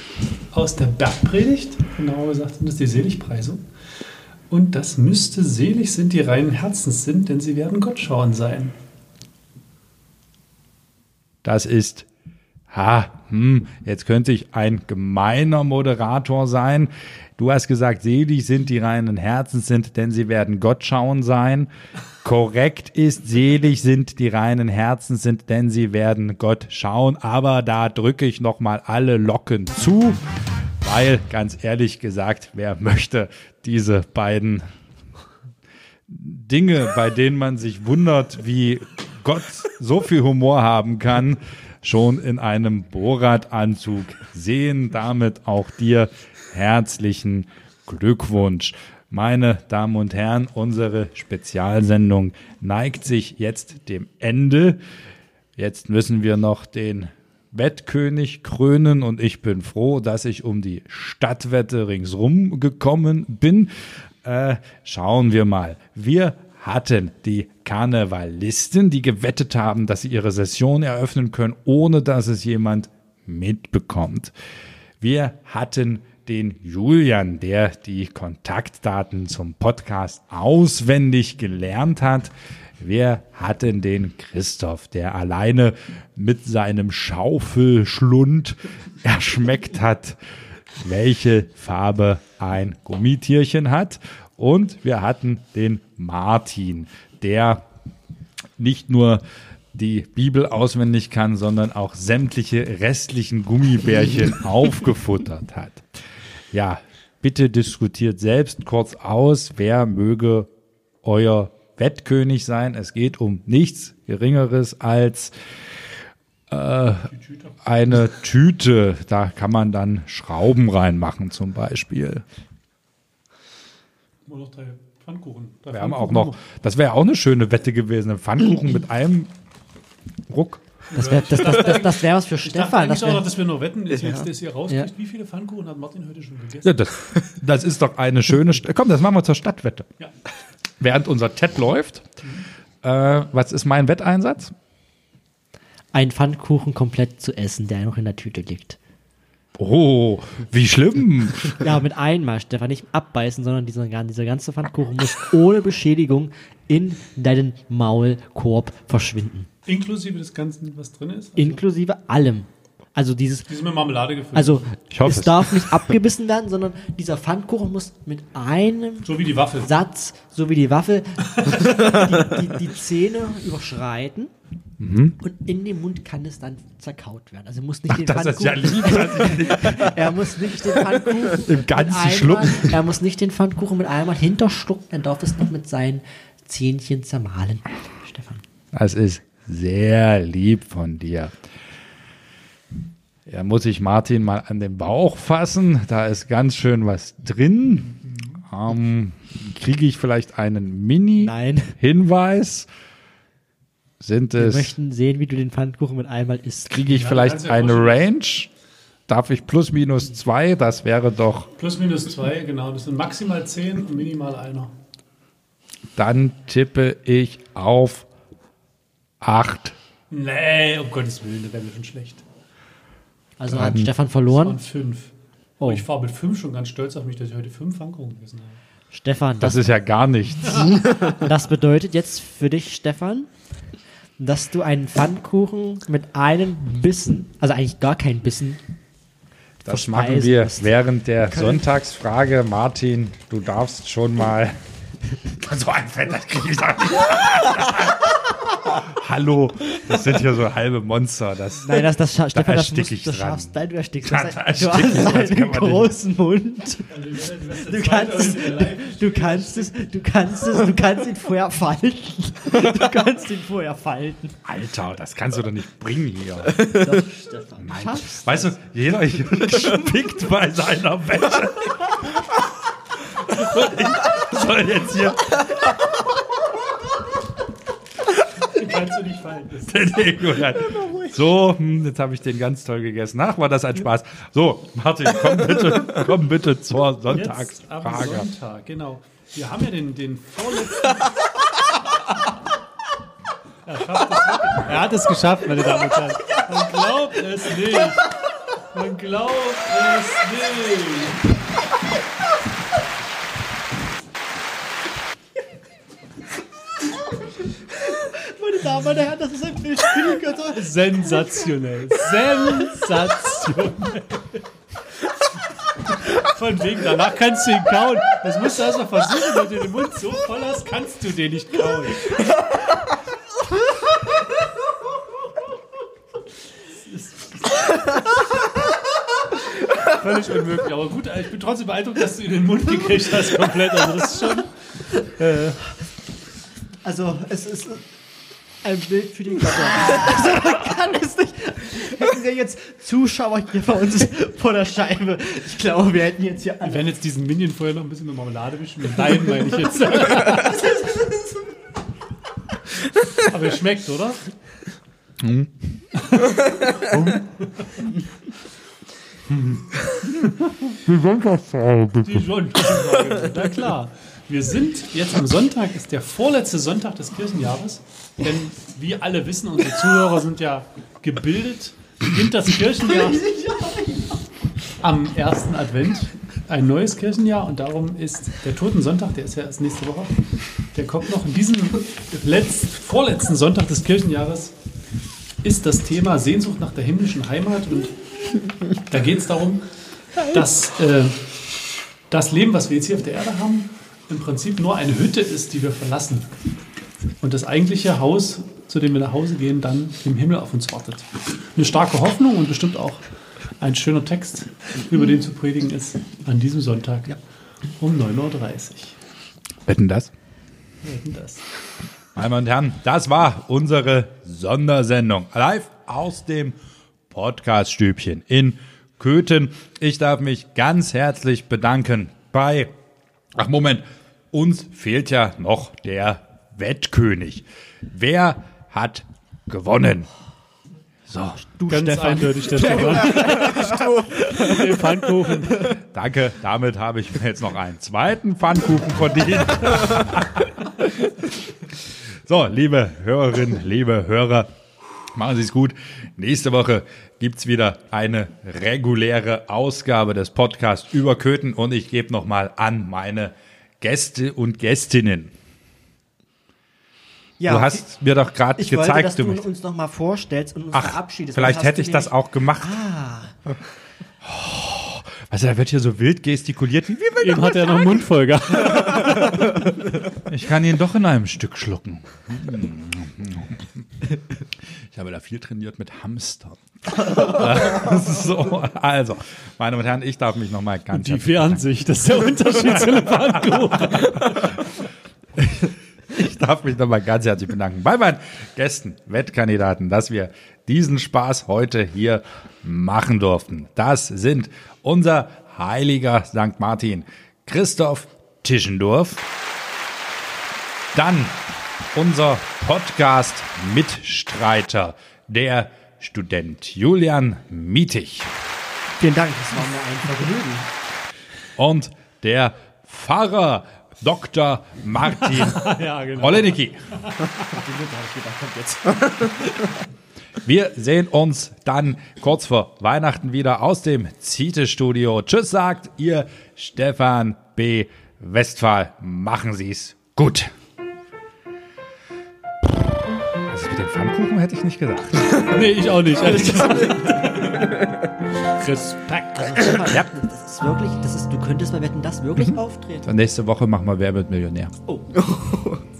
aus der Bergpredigt, genauer gesagt sind das die Seligpreisung. Und das müsste selig sind, die reinen Herzens sind, denn sie werden Gott schauen sein. Das ist, ha, hm, jetzt könnte ich ein gemeiner Moderator sein. Du hast gesagt, selig sind die reinen Herzens sind, denn sie werden Gott schauen sein. Korrekt ist, selig sind die reinen Herzens sind, denn sie werden Gott schauen. Aber da drücke ich nochmal alle Locken zu, weil ganz ehrlich gesagt, wer möchte diese beiden Dinge, bei denen man sich wundert, wie Gott so viel Humor haben kann, schon in einem Borat-Anzug sehen. Damit auch dir herzlichen Glückwunsch. Meine Damen und Herren, unsere Spezialsendung neigt sich jetzt dem Ende. Jetzt müssen wir noch den Wettkönig krönen und ich bin froh, dass ich um die Stadtwette ringsrum gekommen bin. Äh, schauen wir mal. Wir hatten die Karnevalisten, die gewettet haben, dass sie ihre Session eröffnen können, ohne dass es jemand mitbekommt. Wir hatten den Julian, der die Kontaktdaten zum Podcast auswendig gelernt hat. Wir hatten den Christoph, der alleine mit seinem Schaufelschlund [LAUGHS] erschmeckt hat, welche Farbe ein Gummitierchen hat. Und wir hatten den Martin, der nicht nur die Bibel auswendig kann, sondern auch sämtliche restlichen Gummibärchen [LAUGHS] aufgefuttert hat. Ja, bitte diskutiert selbst kurz aus, wer möge euer Wettkönig sein. Es geht um nichts Geringeres als äh, eine Tüte. Da kann man dann Schrauben reinmachen zum Beispiel. Noch drei Pfannkuchen. Drei Wir haben auch Pfannkuchen noch, das wäre auch eine schöne Wette gewesen, ein Pfannkuchen mit einem Ruck. Das wäre das, das, das, das wär was für Ich dachte Stefan. eigentlich Das auch dass wir nur wetten, dass Ja. jetzt das hier rauskriegt. Ja. Wie viele Pfannkuchen hat Martin heute schon gegessen? Ja, das, das ist doch eine schöne. St Komm, das machen wir zur Stadtwette. Ja. Während unser TED läuft, äh, was ist mein Wetteinsatz? ein Pfannkuchen komplett zu essen, der noch in der Tüte liegt. Oh, wie schlimm. [LAUGHS] Ja, mit einmal, Stefan, nicht abbeißen, sondern dieser, dieser ganze Pfannkuchen muss ohne Beschädigung in deinen Maulkorb verschwinden. Inklusive des Ganzen, was drin ist. Also, Inklusive allem. Also dieses, Die sind mit Marmelade gefüllt. also Ich hoffe es es. darf nicht abgebissen werden, sondern dieser Pfannkuchen muss mit einem so wie die Waffel. Satz, so wie die Waffel, die, die, die Zähne überschreiten. Mhm. Und in dem Mund kann es dann zerkaut werden. Also muss nicht den Das ist ja Pfannkuchen, lieb, [LAUGHS] er muss nicht den Pfannkuchen Im Ganzen schlucken. Er muss nicht den Pfannkuchen mit einmal hinterstucken, er darf es noch mit seinen Zähnchen zermahlen. Stefan. Das ist sehr lieb von dir. Ja, muss ich Martin mal an den Bauch fassen. Da ist ganz schön was drin. Ähm, Kriege ich vielleicht einen. Mini-Hinweis? Sind Wir es, möchten sehen, wie du den Pfannkuchen mit einmal isst. kriege ich Ja, vielleicht ja eine. Range? Darf ich plus minus zwei? Das wäre doch, Plus minus zwei, genau. Das sind maximal zehn und minimal einer. dann tippe ich auf acht. Nee, um Gottes Willen, das wäre mir schon schlecht. Also hat Dann- Stefan Das waren verloren. fünf. Oh. Ich war mit fünf schon ganz stolz auf mich, dass ich heute fünf Pfannkuchen gegessen habe. Stefan, Das das, ist ja gar nichts. [LAUGHS] das bedeutet jetzt für dich, Stefan, dass du einen Pfannkuchen mit einem Bissen, also eigentlich gar keinen Bissen, Das machen wir musst. während der Sonntagsfrage. Martin, du darfst schon mal. [LAUGHS] [LAUGHS] So ein Fett, das kriege ich doch nicht. [LAUGHS] Hallo, das sind hier so halbe Monster. Das, Nein, das, das scha Stefan, das musst dran. schaffst. Nein, du erstickst. Da- Das da du hast das einen großen Mund. Du kannst es, du kannst es, du kannst es, du kannst ihn vorher falten. Du kannst ihn vorher falten. Alter, das kannst du doch nicht bringen hier. Doch, Stefan. Schaffst. Weißt du, jeder hier spickt bei seiner Wette. Und [LAUGHS] ich soll jetzt hier Kannst du nicht fallen. Den Ego rein. So, hm, jetzt habe ich den ganz toll gegessen. Ach, war das ein Spaß. So, Martin, komm bitte, [LAUGHS] komm bitte zur Sonntagsfrage. Sonntag, genau. Wir haben ja den, den vorletzten. [LAUGHS] er, er hat es geschafft, meine Damen und Herren. Man glaubt es nicht. Man glaubt es nicht. Meine Damen und Herren, das ist ein Bildspielgötter. Sensationell. Sensationell. Von wegen, danach kannst du ihn kauen. Das musst du erst mal versuchen, wenn du den Mund so voll hast, kannst du den nicht kauen. Völlig unmöglich, aber gut, ich bin trotzdem beeindruckt, dass du ihn in den Mund gekriegt hast, komplett. Also, das ist schon. Also, es ist ein Bild für die Götter. Also, man kann es nicht. Hätten wir jetzt Zuschauer hier bei uns vor der Scheibe. Ich glaube, wir hätten jetzt hier Wir werden jetzt diesen Minion vorher noch ein bisschen mit Marmelade mischen. Mit Deinen meine ich jetzt. [LAUGHS] Aber es schmeckt, oder? Die schon. Na klar. Wir sind jetzt am Sonntag, ist der vorletzte Sonntag des Kirchenjahres. Denn wie alle wissen, unsere Zuhörer sind ja gebildet. Beginnt das Kirchenjahr am ersten Advent. Ein neues Kirchenjahr und darum ist der Totensonntag, der ist ja erst nächste Woche, der kommt noch. In diesem letzt, vorletzten Sonntag des Kirchenjahres ist das Thema Sehnsucht nach der himmlischen Heimat und da geht es darum, dass äh, das Leben, was wir jetzt hier auf der Erde haben, im Prinzip nur eine Hütte ist, die wir verlassen. Und das eigentliche Haus, zu dem wir nach Hause gehen, dann im Himmel auf uns wartet. Eine starke Hoffnung und bestimmt auch ein schöner Text, über den zu predigen ist an diesem Sonntag um 9.30 Uhr. Wetten das? Wir hätten das. Meine Damen und Herren, das war unsere Sondersendung live aus dem Podcaststübchen in Köthen. Ich darf mich ganz herzlich bedanken bei, ach Moment, uns fehlt ja noch der Wettkönig. Wer hat gewonnen? So, Ganz eindeutig der [LAUGHS] Stefan. Den Pfannkuchen. danke. Damit habe ich mir jetzt noch einen zweiten Pfannkuchen verdient. So, liebe Hörerinnen, liebe Hörer, machen Sie es gut. Nächste Woche gibt's wieder eine reguläre Ausgabe des Podcasts über Köthen und ich gebe nochmal an meine Gäste und Gästinnen. Ja, du hast mir doch gerade Ich wollte, dass gezeigt, du du uns noch mal vorstellst und uns Ach, verabschiedest. vielleicht hätte ich das auch gemacht. Ah, [LAUGHS] Also da wird hier so wild gestikuliert. Wie will Eben hat er noch einen Mund voll gehabt. [LAUGHS] Ich kann ihn doch in einem Stück schlucken. Ich habe da viel trainiert mit Hamstern. [LAUGHS] so, also, meine Damen und Herren, ich darf mich nochmal ganz Die Fernsicht, das ist der Unterschied zu Elefantkuchen. [LAUGHS] Ich darf mich nochmal ganz herzlich bedanken bei meinen Gästen, Wettkandidaten, dass wir diesen Spaß heute hier machen durften. Das sind unser heiliger St. Martin, Christoph Tischendorf, dann unser Podcast-Mitstreiter, der Student Julian Mietig vielen Dank, das war mir ein Vergnügen. und der Pfarrer Dr. Martin [LAUGHS] Ja, genau. Olenicki. [LAUGHS] Wir sehen uns dann kurz vor Weihnachten wieder aus dem Ziete-Studio. Tschüss, sagt ihr Stefan B. Westphal. Machen Sie's gut. Was ist mit dem Pfannkuchen, hätte ich nicht gesagt. [LAUGHS] Nee, ich auch nicht. ehrlich gesagt. Respekt. Also, mal, das ist wirklich, das ist, du könntest bei Wetten das wirklich auftreten. Nächste Woche machen wir Wer wird Millionär. Oh. [LAUGHS]